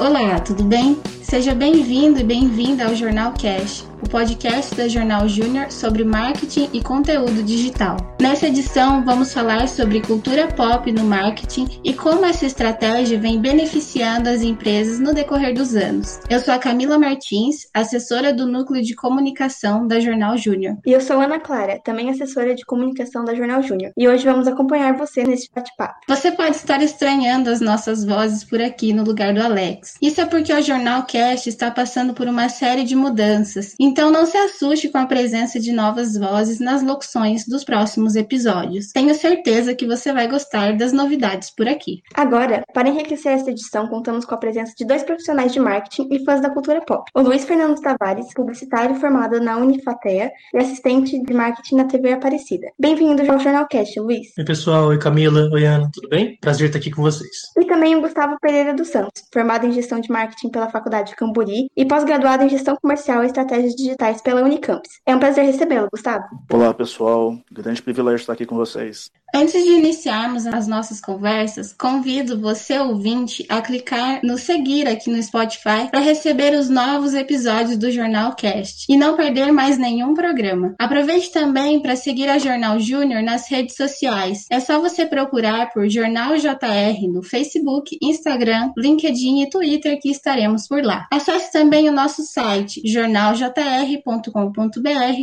Olá, tudo bem? Seja bem-vindo e bem-vinda ao Jornal Cash, o podcast da Jornal Júnior sobre marketing e conteúdo digital. Nessa edição, vamos falar sobre cultura pop no marketing e como essa estratégia vem beneficiando as empresas no decorrer dos anos. Eu sou a Camila Martins, assessora do Núcleo de Comunicação da Jornal Júnior. E eu sou Ana Clara, também assessora de comunicação da Jornal Júnior. E hoje vamos acompanhar você nesse bate-papo. Você pode estar estranhando as nossas vozes por aqui no lugar do Alex. Isso é porque o Jornal Cast está passando por uma série de mudanças. Então não se assuste com a presença de novas vozes nas locuções dos próximos episódios. Tenho certeza que você vai gostar das novidades por aqui. Agora, para enriquecer esta edição, contamos com a presença de dois profissionais de marketing e fãs da cultura pop. O Luiz Fernando Tavares, publicitário formado na Unifatea e assistente de marketing na TV Aparecida. Bem-vindo ao Jornal Cast, Luiz. Oi, pessoal. Oi, Camila. Oi, Ana. Tudo bem? Prazer estar aqui com vocês. E também o Gustavo Pereira dos Santos, formado em gestão de marketing pela Faculdade de Camburi e pós-graduado em gestão comercial e estratégias digitais pela Unicamps. É um prazer recebê-lo, Gustavo. Olá, pessoal. Grande privilégio estar aqui com vocês. Antes de iniciarmos as nossas conversas, convido você ouvinte a clicar no seguir aqui no Spotify para receber os novos episódios do Jornal Cast e não perder mais nenhum programa. Aproveite também para seguir a Jornal Júnior nas redes sociais. É só você procurar por Jornal JR no Facebook, Instagram, LinkedIn e Twitter que estaremos por lá. Acesse também o nosso site jornaljr.com.br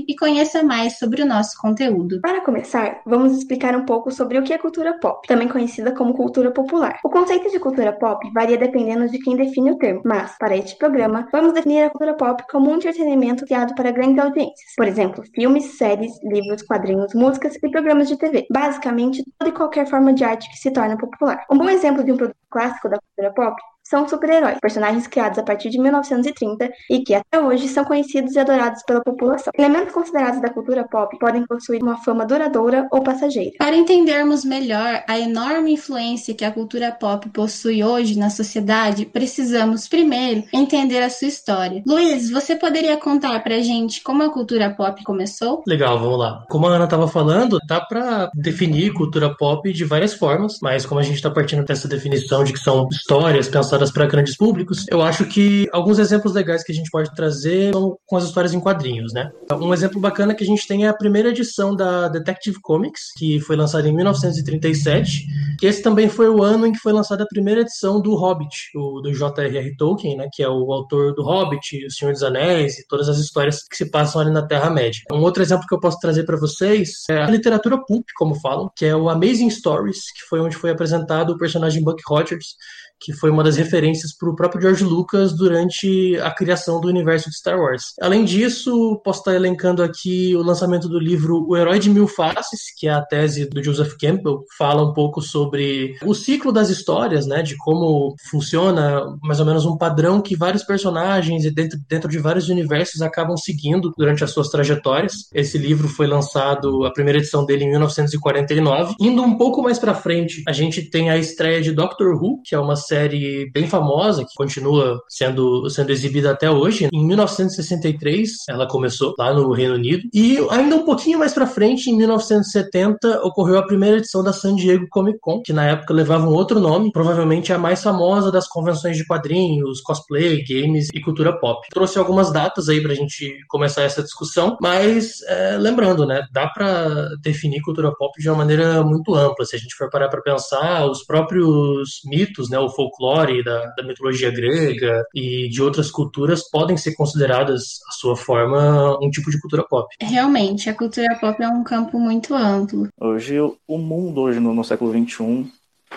e conheça mais sobre o nosso conteúdo. Para começar, vamos explicar um pouco sobre o que é cultura pop, também conhecida como cultura popular. O conceito de cultura pop varia dependendo de quem define o termo, mas, para este programa, vamos definir a cultura pop como um entretenimento criado para grandes audiências. Por exemplo, filmes, séries, livros, quadrinhos, músicas e programas de TV. Basicamente, toda e qualquer forma de arte que se torna popular. Um bom exemplo de um produto clássico da cultura pop são super-heróis, personagens criados a partir de 1930 e que até hoje são conhecidos e adorados pela população. Elementos considerados da cultura pop podem possuir uma fama duradoura ou passageira. Para entendermos melhor a enorme influência que a cultura pop possui hoje na sociedade, precisamos primeiro entender a sua história. Luiz, você poderia contar pra gente como a cultura pop começou? Legal, vamos lá. Como a Ana estava falando, dá para definir cultura pop de várias formas, mas como a gente está partindo dessa definição de que são histórias pensadas pensadas para grandes públicos, eu acho que alguns exemplos legais que a gente pode trazer são com as histórias em quadrinhos, né? Um exemplo bacana que a gente tem é a primeira edição da Detective Comics, que foi lançada em 1937, que esse também foi o ano em que foi lançada a primeira edição do Hobbit, o, do J.R.R. Tolkien, né, que é o autor do Hobbit, O Senhor dos Anéis e todas as histórias que se passam ali na Terra-média. Um outro exemplo que eu posso trazer para vocês é a literatura pulp, como falam, que é o Amazing Stories, que foi onde foi apresentado o personagem Buck Rogers, que foi uma das referências para o próprio George Lucas durante a criação do universo de Star Wars. Além disso, posso estar elencando aqui o lançamento do livro O Herói de Mil Faces, que é a tese do Joseph Campbell, fala um pouco sobre o ciclo das histórias, né, de como funciona mais ou menos um padrão que vários personagens e dentro, dentro de vários universos acabam seguindo durante as suas trajetórias. Esse livro foi lançado, a primeira edição dele em 1949. Indo um pouco mais para frente, a gente tem a estreia de Doctor Who, que é uma série bem famosa, que continua sendo, sendo exibida até hoje. Em 1963, ela começou lá no Reino Unido. E ainda um pouquinho mais para frente, em 1970, ocorreu a primeira edição da San Diego Comic Con, que na época levava um outro nome, provavelmente a mais famosa das convenções de quadrinhos, cosplay, games e cultura pop. Trouxe algumas datas aí pra gente começar essa discussão, mas é, lembrando, né, dá para definir cultura pop de uma maneira muito ampla. Se a gente for parar para pensar, os próprios mitos, né, o folclore da, da mitologia grega e de outras culturas podem ser consideradas, à sua forma, um tipo de cultura pop. Realmente, a cultura pop é um campo muito amplo. Hoje, o mundo, hoje no, no século XXI,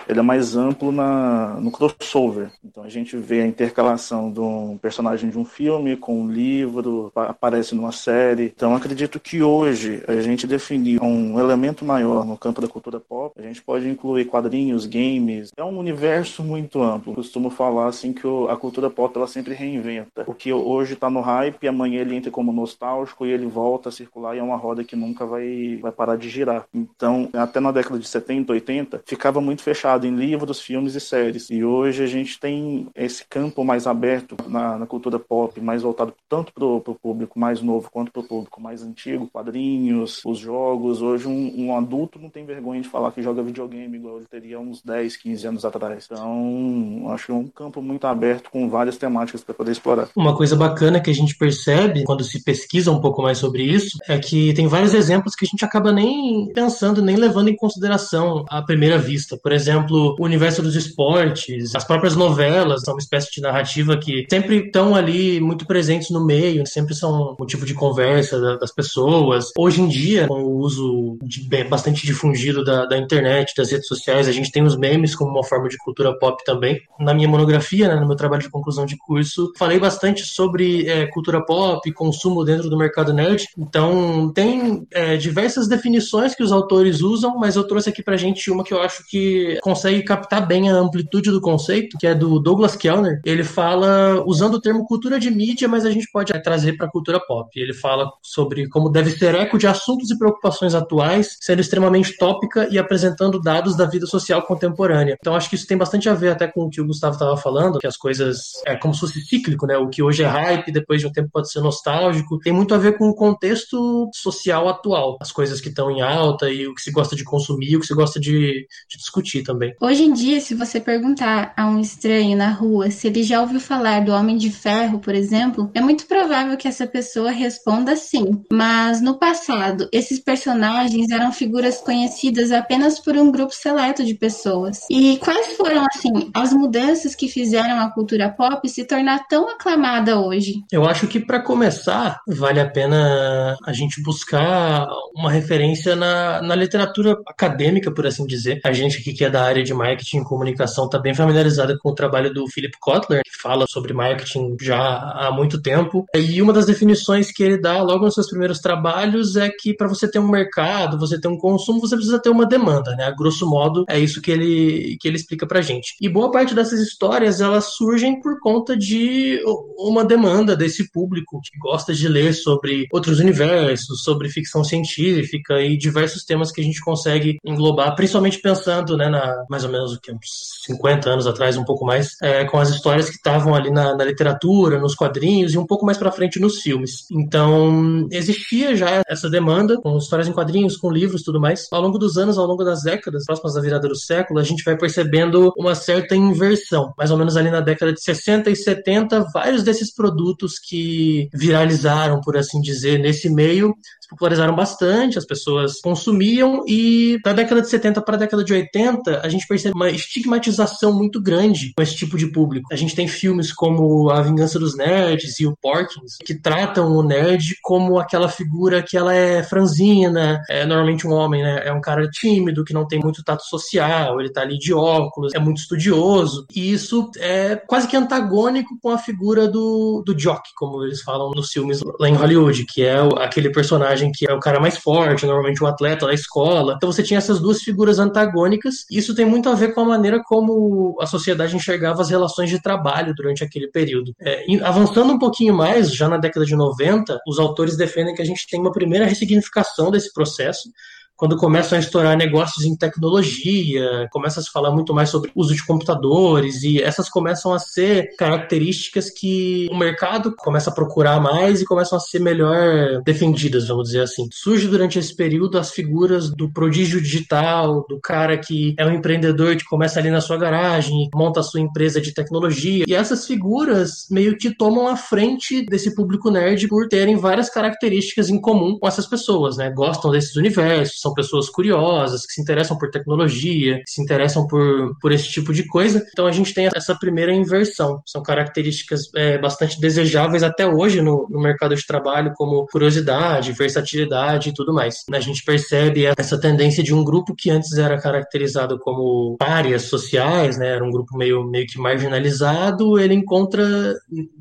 ele é mais amplo na, no crossover. Então a gente vê a intercalação de um personagem de um filme com um livro, aparece numa série. Então acredito que hoje a gente definir um elemento maior no campo da cultura pop, a gente pode incluir quadrinhos, games. É um universo muito amplo. Costumo falar assim que a cultura pop ela sempre reinventa. O que hoje está no hype, amanhã ele entra como nostálgico e ele volta a circular e é uma roda que nunca vai, vai parar de girar. Então, até na década de 70, 80, ficava muito fechado baseado em livros, filmes e séries. E hoje a gente tem esse campo mais aberto na, na cultura pop, mais voltado tanto para o público mais novo quanto para o público mais antigo, quadrinhos, os jogos. Hoje um, um, adulto não tem vergonha de falar que joga videogame igual ele teria uns 10, 15 anos atrás. Então, acho é um campo muito aberto com várias temáticas para poder explorar. Uma coisa bacana que a gente percebe quando se pesquisa um pouco mais sobre isso é que tem vários exemplos que a gente acaba nem pensando, nem levando em consideração à primeira vista. Por exemplo, o universo dos esportes, as próprias novelas são uma espécie de narrativa que sempre estão ali muito presentes no meio, sempre são motivo de conversa das pessoas. Hoje em dia, com o uso de, bastante difundido da, da internet, das redes sociais, a gente tem os memes como uma forma de cultura pop também. Na minha monografia, né, no meu trabalho de conclusão de curso, falei bastante sobre é, cultura pop, consumo dentro do mercado nerd. Então, tem é, diversas definições que os autores usam, mas eu trouxe aqui pra gente uma que eu acho que consegue captar bem a amplitude do conceito, que é do Douglas Kellner. Ele fala usando o termo cultura de mídia, mas a gente pode trazer para cultura pop. Ele fala sobre como deve ser eco de assuntos e preocupações atuais, sendo extremamente tópica e apresentando dados da vida social contemporânea. Então acho que isso tem bastante a ver até com o que o Gustavo estava falando, que as coisas é como se fosse cíclico, né? O que hoje é hype, depois de um tempo pode ser nostálgico. Tem muito a ver com o contexto social atual, as coisas que estão em alta e o que se gosta de consumir, o que se gosta de, de discutir também. Hoje em dia, se você perguntar a um estranho na rua se ele já ouviu falar do Homem de Ferro, por exemplo, é muito provável que essa pessoa responda sim. Mas no passado, esses personagens eram figuras conhecidas apenas por um grupo seleto de pessoas. E quais foram, assim, as mudanças que fizeram a cultura pop se tornar tão aclamada hoje? Eu acho que para começar, vale a pena a gente buscar uma referência na, na literatura acadêmica, por assim dizer. A gente aqui que é da área de marketing e comunicação está bem familiarizada com o trabalho do Philip Kotler, que fala sobre marketing já há muito tempo. E uma das definições que ele dá logo nos seus primeiros trabalhos é que para você ter um mercado, você ter um consumo, você precisa ter uma demanda, né? A grosso modo, é isso que ele, que ele explica pra gente. E boa parte dessas histórias, elas surgem por conta de uma demanda desse público que gosta de ler sobre outros universos, sobre ficção científica e diversos temas que a gente consegue englobar, principalmente pensando, né, na mais ou menos o que uns 50 anos atrás, um pouco mais, é, com as histórias que estavam ali na, na literatura, nos quadrinhos e um pouco mais para frente nos filmes. Então, existia já essa demanda com histórias em quadrinhos, com livros, tudo mais. Ao longo dos anos, ao longo das décadas, próximas da virada do século, a gente vai percebendo uma certa inversão. Mais ou menos ali na década de 60 e 70, vários desses produtos que viralizaram, por assim dizer, nesse meio, popularizaram bastante, as pessoas consumiam e da década de 70 para a década de 80 a gente percebe uma estigmatização muito grande com esse tipo de público. A gente tem filmes como A Vingança dos Nerds e o Porkins que tratam o nerd como aquela figura que ela é franzina, é normalmente um homem, né? É um cara tímido, que não tem muito tato social, ele tá ali de óculos, é muito estudioso. E isso é quase que antagônico com a figura do, do jock, como eles falam nos filmes lá em Hollywood, que é aquele personagem personagem que é o cara mais forte, normalmente o atleta da escola. Então você tinha essas duas figuras antagônicas. E isso tem muito a ver com a maneira como a sociedade enxergava as relações de trabalho durante aquele período. É, avançando um pouquinho mais, já na década de 90, os autores defendem que a gente tem uma primeira ressignificação desse processo quando começam a estourar negócios em tecnologia, começa a se falar muito mais sobre uso de computadores e essas começam a ser características que o mercado começa a procurar mais e começam a ser melhor defendidas, vamos dizer assim. Surge durante esse período as figuras do prodígio digital, do cara que é um empreendedor que começa ali na sua garagem, monta a sua empresa de tecnologia e essas figuras meio que tomam a frente desse público nerd por terem várias características em comum com essas pessoas, né? Gostam desses universos, são são pessoas curiosas, que se interessam por tecnologia, que se interessam por, por esse tipo de coisa. Então a gente tem essa primeira inversão. São características é, bastante desejáveis até hoje no, no mercado de trabalho, como curiosidade, versatilidade e tudo mais. A gente percebe essa tendência de um grupo que antes era caracterizado como párias sociais, né, era um grupo meio, meio que marginalizado, ele encontra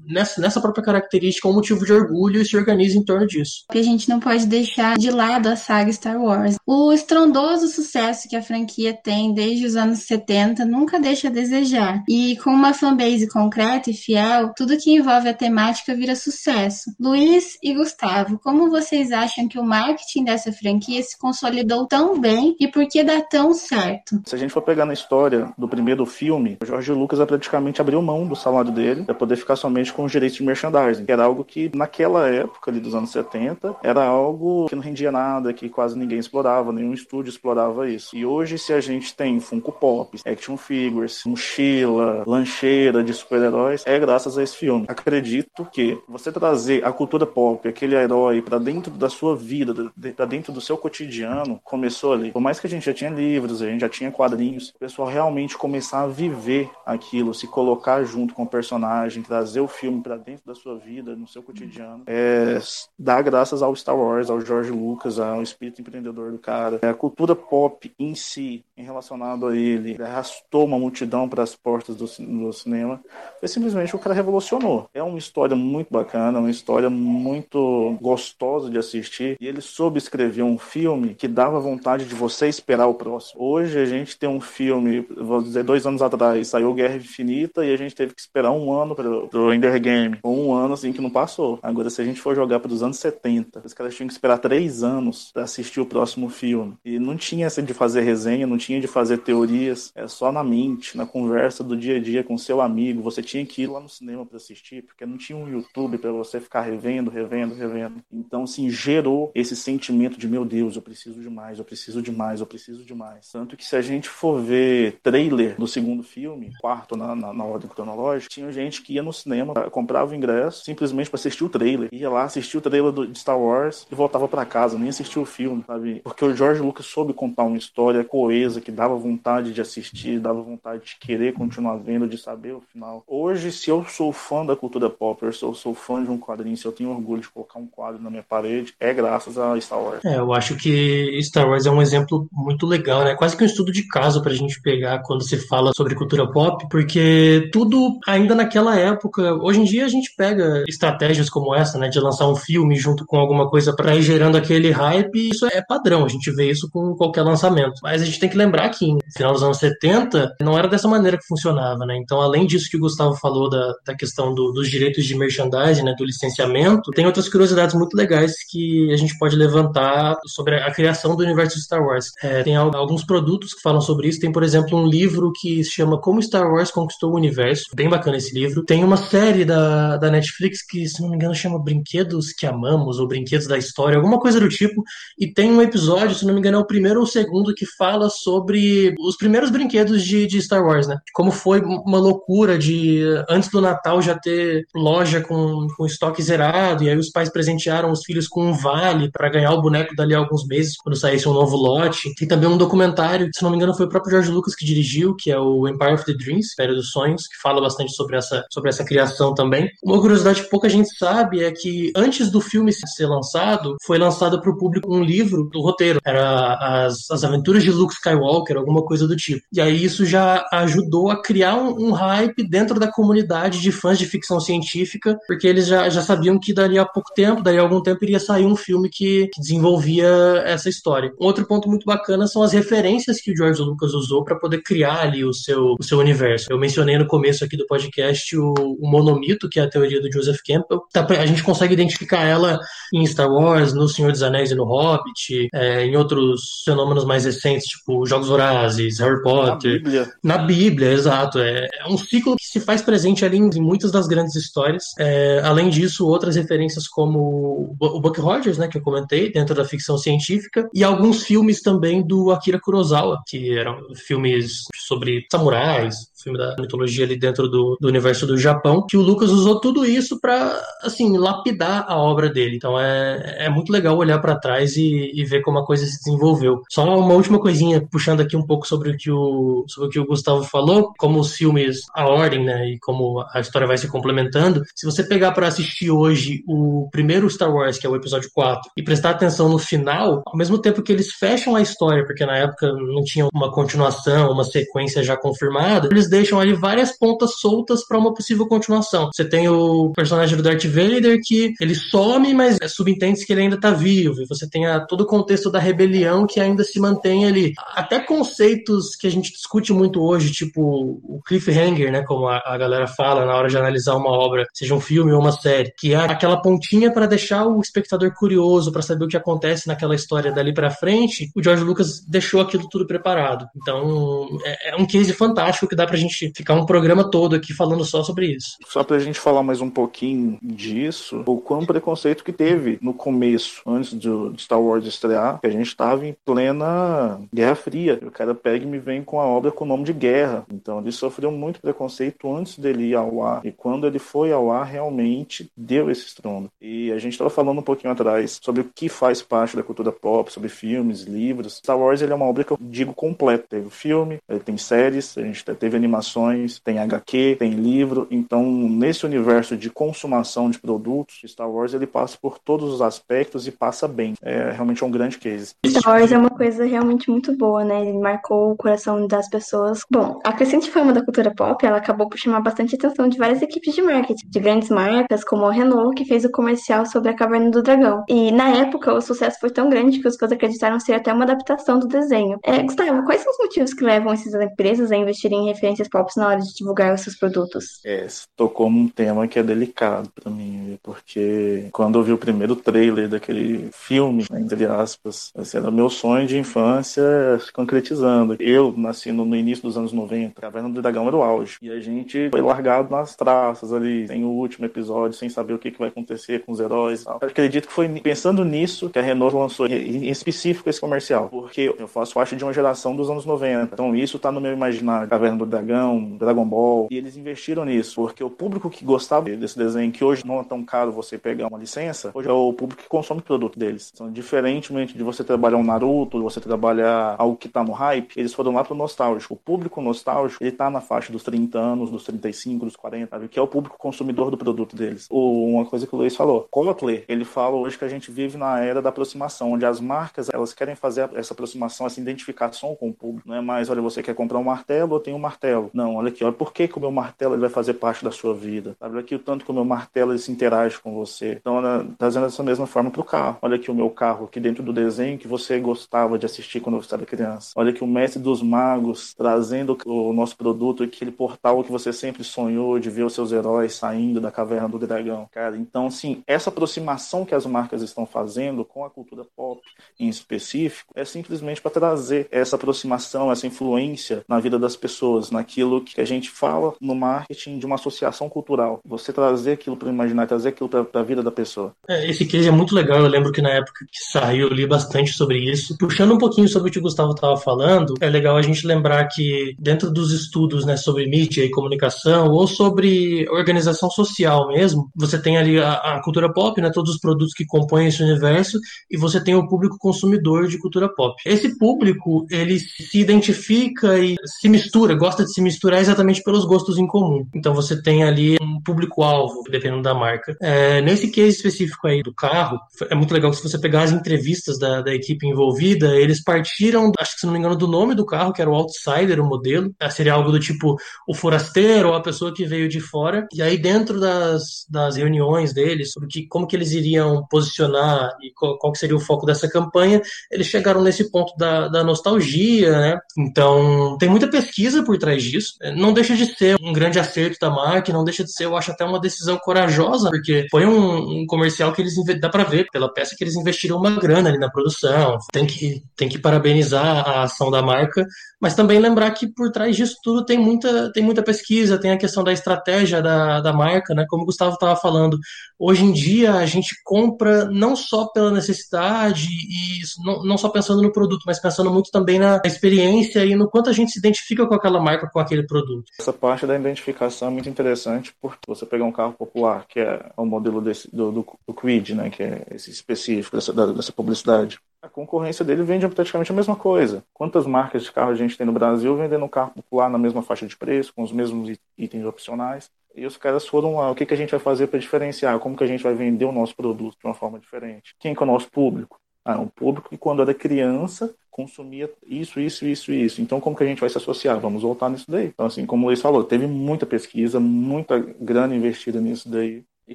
nessa, nessa própria característica um motivo de orgulho e se organiza em torno disso. A gente não pode deixar de lado a saga Star Wars O estrondoso sucesso que a franquia tem desde os anos 70 nunca deixa a desejar. E com uma fanbase concreta e fiel, tudo que envolve a temática vira sucesso. Luiz e Gustavo, como vocês acham que o marketing dessa franquia se consolidou tão bem e por que dá tão certo? Se a gente for pegar na história do primeiro filme, o Jorge Lucas praticamente abriu mão do salário dele para poder ficar somente com os direitos de merchandising, que era algo que naquela época ali dos anos 70 era algo que não rendia nada, que quase ninguém explorava, nenhum estúdio explorava isso. E hoje se a gente tem Funko Pop, action figures, mochila, lancheira de super-heróis, é graças a esse filme. Acredito que você trazer a cultura pop, aquele herói para dentro da sua vida, para dentro do seu cotidiano, começou ali. Por mais que a gente já tinha livros, a gente já tinha quadrinhos, o pessoal realmente começar a viver aquilo, se colocar junto com o personagem, trazer o filme para dentro da sua vida, no seu cotidiano, é dar graças ao Star Wars, ao George Lucas, ao espírito empreendedor do cara. É a cultura pop em si, em relacionado a ele, arrastou uma multidão para as portas do, do cinema. Foi simplesmente o cara revolucionou. É uma história muito bacana, uma história muito gostosa de assistir. E ele soube escrever um filme que dava vontade de você esperar o próximo. Hoje a gente tem um filme, vou dizer, dois anos atrás, saiu Guerra Infinita e a gente teve que esperar um ano para o Ender Game. Um ano assim que não passou. Agora, se a gente for jogar para os anos 70, os caras tinham que esperar três anos para assistir o próximo filme. E não tinha essa de fazer resenha, não tinha de fazer teorias. É só na mente, na conversa do dia a dia com seu amigo. Você tinha que ir lá no cinema para assistir, porque não tinha um YouTube para você ficar revendo, revendo, revendo. Então, assim, gerou esse sentimento de meu Deus, eu preciso de mais, eu preciso de mais, eu preciso de mais. Tanto que se a gente for ver trailer do segundo filme, quarto na, na, na ordem cronológica, tinha gente que ia no cinema, comprava o ingresso simplesmente para assistir o trailer. Ia lá, assistir o trailer do, de Star Wars e voltava para casa, nem assistia o filme, sabe? Porque o George Lucas soube contar uma história coesa que dava vontade de assistir, dava vontade de querer continuar vendo, de saber o final. Hoje, se eu sou fã da cultura pop, eu sou fã de um quadrinho, se eu tenho orgulho de colocar um quadro na minha parede, é graças a Star Wars. É, eu acho que Star Wars é um exemplo muito legal, né? Quase que um estudo de caso pra gente pegar quando se fala sobre cultura pop, porque tudo ainda naquela época, hoje em dia a gente pega estratégias como essa, né, de lançar um filme junto com alguma coisa para ir gerando aquele hype, isso é padrão, a gente vê isso com qualquer lançamento. Mas a gente tem que lembrar que no final dos anos 70 não era dessa maneira que funcionava, né? Então, além disso que o Gustavo falou da, da questão do, dos direitos de merchandising, né, do licenciamento, tem outras curiosidades muito legais que a gente pode levantar sobre a criação do universo de Star Wars. É, tem alguns produtos que falam sobre isso. Tem, por exemplo, um livro que se chama Como Star Wars Conquistou o Universo. Bem bacana esse livro. Tem uma série da, da Netflix que, se não me engano, chama Brinquedos que Amamos ou Brinquedos da História, alguma coisa do tipo. E tem um episódio, se não me engano, é o primeiro ou o segundo, que fala sobre os primeiros brinquedos de, de Star Wars, né? Como foi uma loucura de antes do Natal já ter loja com, com estoque zerado, e aí os pais presentearam os filhos com um vale para ganhar o boneco dali a alguns meses, quando saísse um novo lote. Tem também um documentário, se não me engano, foi o próprio George Lucas que dirigiu, que é o Empire of the Dreams, Império dos Sonhos, que fala bastante sobre essa, sobre essa criação também. Uma curiosidade que pouca gente sabe é que antes do filme ser lançado, foi lançado para o público um livro do roteiro. Era as, as aventuras de Luke Skywalker, alguma coisa do tipo. E aí isso já ajudou a criar um, um hype dentro da comunidade de fãs de ficção científica, porque eles já, já sabiam que dali a pouco tempo, daí a algum tempo iria sair um filme que, que desenvolvia essa história. Um outro ponto muito bacana são as referências que o George Lucas usou para poder criar ali o seu, o seu universo. Eu mencionei no começo aqui do podcast o, o monomito, que é a teoria do Joseph Campbell. A gente consegue identificar ela em Star Wars, no Senhor dos Anéis e no Hobbit, é, em outros fenômenos mais recentes, tipo Jogos Vorazes, Harry Potter. Na Bíblia. Na Bíblia, exato. É, é um ciclo que se faz presente ali em, em muitas das grandes histórias. É, além disso, outras referências como o Buck Rogers, né, que eu comentei, dentro da ficção científica, e alguns filmes também do Akira Kurosawa, que eram filmes sobre samurais, filme da mitologia ali dentro do, do universo do Japão, que o Lucas usou tudo isso para assim, lapidar a obra dele. Então é, é muito legal olhar para trás e, e, ver como a coisa se desenvolveu. Só uma última coisinha, puxando aqui um pouco sobre o que o, sobre o, que o Gustavo falou, como os filmes, a ordem, né, e como a história vai se complementando. Se você pegar para assistir hoje o primeiro Star Wars, que é o episódio 4, e prestar atenção no final, ao mesmo tempo que eles fecham a história, porque na época não tinha uma continuação, uma sequência já confirmada, eles deixam ali várias pontas soltas para uma possível continuação. Você tem o personagem do Darth Vader que ele some, mas é subentende que ele ainda tá vivo. E você tem a, todo o contexto da rebelião que ainda se mantém ali. Até conceitos que a gente discute muito hoje, tipo o cliffhanger, né, como a, a galera fala na hora de analisar uma obra, seja um filme ou uma série, que é aquela pontinha para deixar o espectador curioso para saber o que acontece naquela história dali para frente. O George Lucas deixou aquilo tudo preparado. Então, é, é um case fantástico que dá pra gente ficar um programa todo aqui falando só sobre isso. Só pra gente falar mais um pouquinho disso, o quão preconceito que teve no começo, antes do Star Wars estrear, que a gente estava em plena Guerra Fria. O cara pega e me vem com a obra com o nome de guerra. Então ele sofreu muito preconceito antes dele ir ao ar. E quando ele foi ao ar, realmente deu esse estrondo. E a gente estava falando um pouquinho atrás sobre o que faz parte da cultura pop, sobre filmes, livros. Star Wars ele é uma obra que eu digo completa. Teve filme, ele tem séries, a gente teve animações, tem HQ, tem livro. Então, nesse universo de consumação de produtos, Star Wars ele passa por todos os aspectos e passa bem. É realmente um grande case. Star Wars é uma coisa realmente muito boa, né? Ele marcou o coração das pessoas. Bom, a crescente fama da cultura pop, ela acabou por chamar bastante atenção de várias equipes de marketing, de grandes marcas como a Renault, que fez o comercial sobre a Caverna do Dragão. E na época, o sucesso foi tão grande que os fãs acreditaram ser até uma adaptação do desenho. É, Gustavo, quais são os motivos que levam essas empresas a investirem em referências pop na hora de divulgar os seus produtos? É, tocou num tema que é delicado para mim, porque quando eu vi o primeiro trailer daquele filme, né, entre aspas, esse era meu sonho de infância se concretizando. Eu nasci no, início dos anos 90, a Caverna do Dragão era o auge, e a gente foi largado nas traças ali, sem o último episódio, sem saber o que, que vai acontecer com os heróis. Eu acredito que foi pensando nisso que a Renault lançou em específico esse comercial, porque eu faço parte de uma geração dos anos 90, então isso tá no meu imaginário. Caverna do Dragão, Dragon Ball, e eles investiram nisso, porque o público que gostava desse desenho, que hoje não é tão caro você pegar uma licença, hoje é o público que consome o produto deles. Então, diferentemente de você trabalhar um Naruto, de você trabalhar algo que tá no hype, eles foram lá pro nostálgico. O público nostálgico, ele tá na faixa dos 30 anos, dos 35, dos 40, sabe? que é o público consumidor do produto deles. Ou uma coisa que o Luiz falou, Kotler, ele fala hoje que a gente vive na era da aproximação, onde as marcas, elas querem fazer essa aproximação, essa identificação com o público. Não é mais, olha, você quer comprar um martelo, eu tenho um martelo. Não, olha aqui, olha por que, que o meu martelo ele vai fazer parte da sua vida. Sabe? Olha aqui o tanto que o meu martelo ele se interage com você. Então, olha, trazendo essa mesma forma para o carro. Olha aqui o meu carro aqui dentro do desenho que você gostava de assistir quando você era criança. Olha aqui o mestre dos magos trazendo o nosso produto, aquele portal que você sempre sonhou de ver os seus heróis saindo da caverna do dragão. Cara, então, sim, essa aproximação que as marcas estão fazendo com a cultura pop em específico é simplesmente para trazer essa aproximação, essa influência na vida das pessoas, naquilo que a gente fala no marketing de uma associação cultural. Você trazer aquilo para imaginar, trazer aquilo para a vida da pessoa. É, esse case é muito legal. Eu lembro que na época que saiu, eu li bastante sobre isso. Puxando um pouquinho sobre o que o Gustavo estava falando, é legal a gente lembrar que dentro dos estudos né, sobre mídia e comunicação, ou sobre organização social mesmo, você tem ali a, a cultura pop, né, todos os produtos que compõem esse universo, e você tem o público consumidor de cultura pop. Esse público, ele se identifica e se mistura, gosta de se misturar exatamente pelos gostos em comum. Então você tem ali um público-alvo, dependendo da marca. É, nesse case específico aí do carro, é muito legal que se você pegar as entrevistas da, da equipe envolvida, eles partiram, acho que se não me engano, do nome do carro, que era o Outsider, o modelo. É, seria algo do tipo o forasteiro ou a pessoa que veio de fora. E aí dentro das, das reuniões deles, sobre que, como que eles iriam posicionar e qual, qual seria o foco dessa campanha, eles chegaram nesse ponto da, da nostalgia, né? Então, tem muita pesquisa por trás disso. Não deixa de ser um grande acerto da marca, não deixa de ser, eu acho, até uma decisão corajosa, porque foi um, um comercial que eles dá para ver pela peça que eles investiram uma grana ali na produção. Tem que, tem que parabenizar a ação da marca, mas também lembrar que por trás disso tudo tem muita, tem muita pesquisa, tem a questão da estratégia da, da marca, né? Como o Gustavo estava falando, hoje em dia a gente compra não só pela necessidade e não, não só pensando no produto, mas pensando muito também na experiência e no quanto a gente se identifica com aquela marca, com aquele produto. Essa parte da identificação é muito interessante, porque você pegar um carro popular, que é o modelo desse, do, do, do Quid, né? Que é esse específico dessa, dessa publicidade a concorrência dele vende praticamente a mesma coisa. Quantas marcas de carro a gente tem no Brasil vendendo um carro popular na mesma faixa de preço, com os mesmos itens opcionais? E os caras foram lá, o que, que a gente vai fazer para diferenciar? Como que a gente vai vender o nosso produto de uma forma diferente? Quem que é o nosso público? Ah, um público que quando era criança consumia isso, isso, isso, isso. Então, como que a gente vai se associar? Vamos voltar nisso daí. Então, assim, como o Luiz falou, teve muita pesquisa, muita grana investida nisso daí. E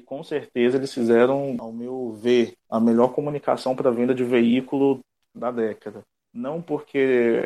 com certeza eles fizeram, ao meu ver, a melhor comunicação para venda de veículo da década. Não porque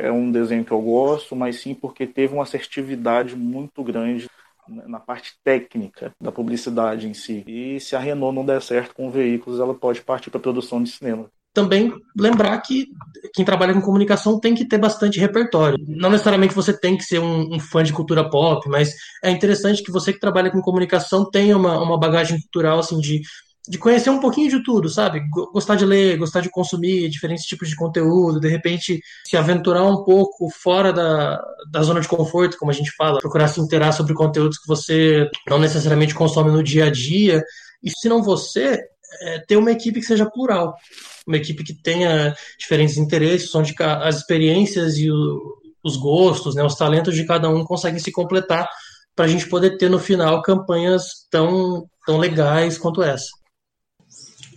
é um desenho que eu gosto, mas sim porque teve uma assertividade muito grande na parte técnica da publicidade em si. E se a Renault não der certo com veículos, ela pode partir para produção de cinema também lembrar que quem trabalha com comunicação tem que ter bastante repertório. Não necessariamente você tem que ser um, um, fã de cultura pop, mas é interessante que você que trabalha com comunicação tenha uma, uma bagagem cultural, assim, de, de conhecer um pouquinho de tudo, sabe? Gostar de ler, gostar de consumir diferentes tipos de conteúdo, de repente se aventurar um pouco fora da, da zona de conforto, como a gente fala, procurar se inteirar sobre conteúdos que você não necessariamente consome no dia a dia. E se não você, é, ter uma equipe que seja plural uma equipe que tenha diferentes interesses, onde as experiências e o, os gostos, né, os talentos de cada um conseguem se completar para a gente poder ter no final campanhas tão, tão legais quanto essa.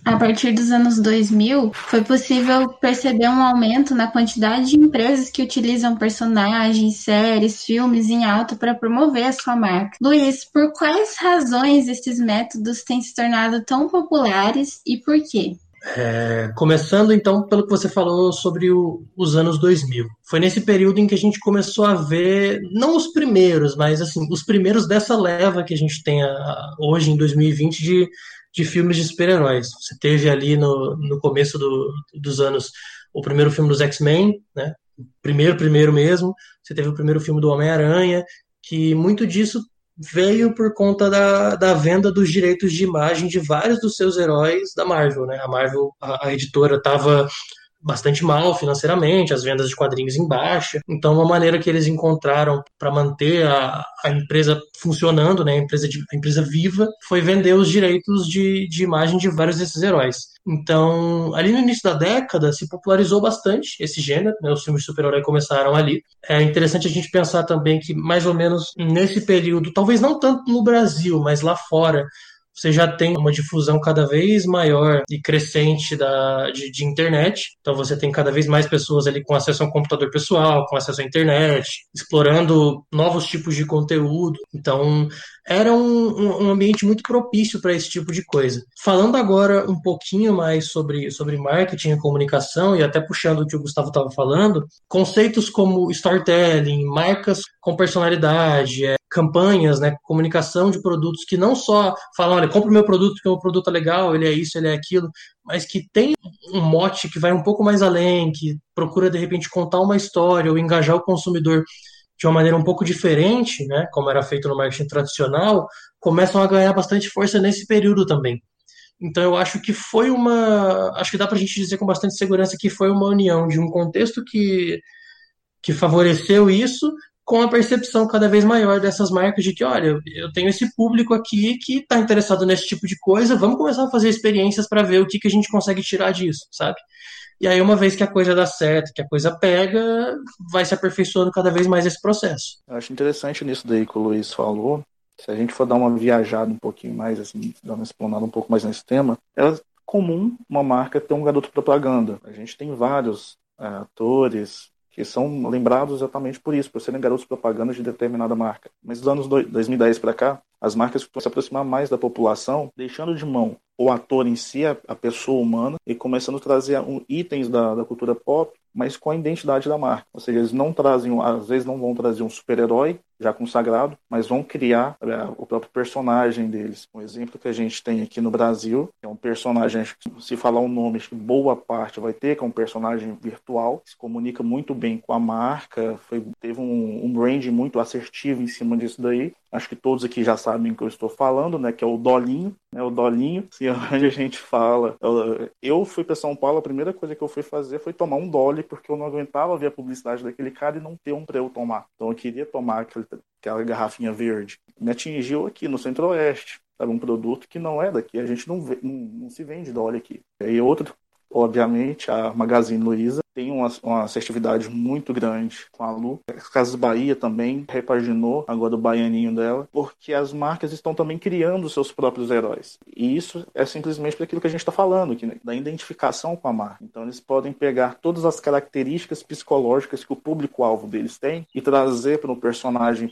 A partir dos anos 2000, foi possível perceber um aumento na quantidade de empresas que utilizam personagens, séries, filmes em alta para promover a sua marca. Luiz, por quais razões esses métodos têm se tornado tão populares e por quê? É, começando então pelo que você falou sobre o, os anos 2000. Foi nesse período em que a gente começou a ver, não os primeiros, mas assim, os primeiros dessa leva que a gente tem a, hoje em 2020 de, de filmes de super-heróis. Você teve ali no, no começo do, dos anos o primeiro filme dos X-Men, né? Primeiro, primeiro mesmo. Você teve o primeiro filme do Homem-Aranha, que muito disso veio por conta da, da venda dos direitos de imagem de vários dos seus heróis da Marvel, né? A Marvel, a, a editora estava bastante mal financeiramente, as vendas de quadrinhos em baixa. Então, uma maneira que eles encontraram para manter a, a empresa funcionando, né, a empresa, de, a empresa viva, foi vender os direitos de, de imagem de vários desses heróis. Então, ali no início da década, se popularizou bastante esse gênero, né? os filmes de super-herói começaram ali. É interessante a gente pensar também que, mais ou menos nesse período, talvez não tanto no Brasil, mas lá fora, você já tem uma difusão cada vez maior e crescente da, de, de, internet. Então você tem cada vez mais pessoas ali com acesso a um computador pessoal, com acesso à internet, explorando novos tipos de conteúdo. Então era um, um ambiente muito propício para esse tipo de coisa. Falando agora um pouquinho mais sobre, sobre marketing e comunicação, e até puxando o que o Gustavo estava falando, conceitos como storytelling, marcas com personalidade, é, campanhas, né, comunicação de produtos que não só falam, olha, compra o meu produto porque o produto é legal, ele é isso, ele é aquilo, mas que tem um mote que vai um pouco mais além, que procura de repente contar uma história ou engajar o consumidor de uma maneira um pouco diferente, né, como era feito no marketing tradicional, começam a ganhar bastante força nesse período também. Então eu acho que foi uma, acho que dá para a gente dizer com bastante segurança que foi uma união de um contexto que que favoreceu isso com a percepção cada vez maior dessas marcas de que, olha, eu tenho esse público aqui que está interessado nesse tipo de coisa, vamos começar a fazer experiências para ver o que, que a gente consegue tirar disso, sabe? E aí, uma vez que a coisa dá certo, que a coisa pega, vai se aperfeiçoando cada vez mais esse processo. Eu acho interessante nisso daí que o Luiz falou. Se a gente for dar uma viajada um pouquinho mais, assim, dar uma explanada um pouco mais nesse tema, é comum uma marca ter um garoto propaganda. A gente tem vários é, atores, que são lembrados exatamente por isso, por serem garotos propagandas de determinada marca. Mas dos anos 2010 para cá, as marcas estão se aproximar mais da população, deixando de mão o ator em si, a, pessoa humana, e começando a trazer itens da, da cultura pop, mas com a identidade da marca. Ou seja, eles não trazem, às vezes não vão trazer um super-herói já consagrado, mas vão criar é, o próprio personagem deles. Um exemplo que a gente tem aqui no Brasil é um personagem, se falar um nome, acho que boa parte vai ter, que é um personagem virtual, que se comunica muito bem com a marca, foi, teve um, um branding muito assertivo em cima disso daí. Acho que todos aqui já sabem o que eu estou falando, né? Que é o Dolinho, né? O Dolinho, se onde a gente fala. Eu, eu fui para São Paulo, a primeira coisa que eu fui fazer foi tomar um Dolly, porque eu não aguentava ver a publicidade daquele cara e não ter um para eu tomar. Então eu queria tomar aquele, aquela garrafinha verde. Me atingiu aqui no Centro-Oeste. Era um produto que não é daqui, a gente não, vê, não, não se vende Dolly aqui. E outro, obviamente, a Magazine Luiza tem uma, uma assertividade muito grande com a Lu. As Casas Bahia também repaginou agora o baianinho dela, porque as marcas estão também criando seus próprios heróis. E isso é simplesmente para aquilo que a gente está falando, aqui, né? da identificação com a marca. Então eles podem pegar todas as características psicológicas que o público-alvo deles tem e trazer para o personagem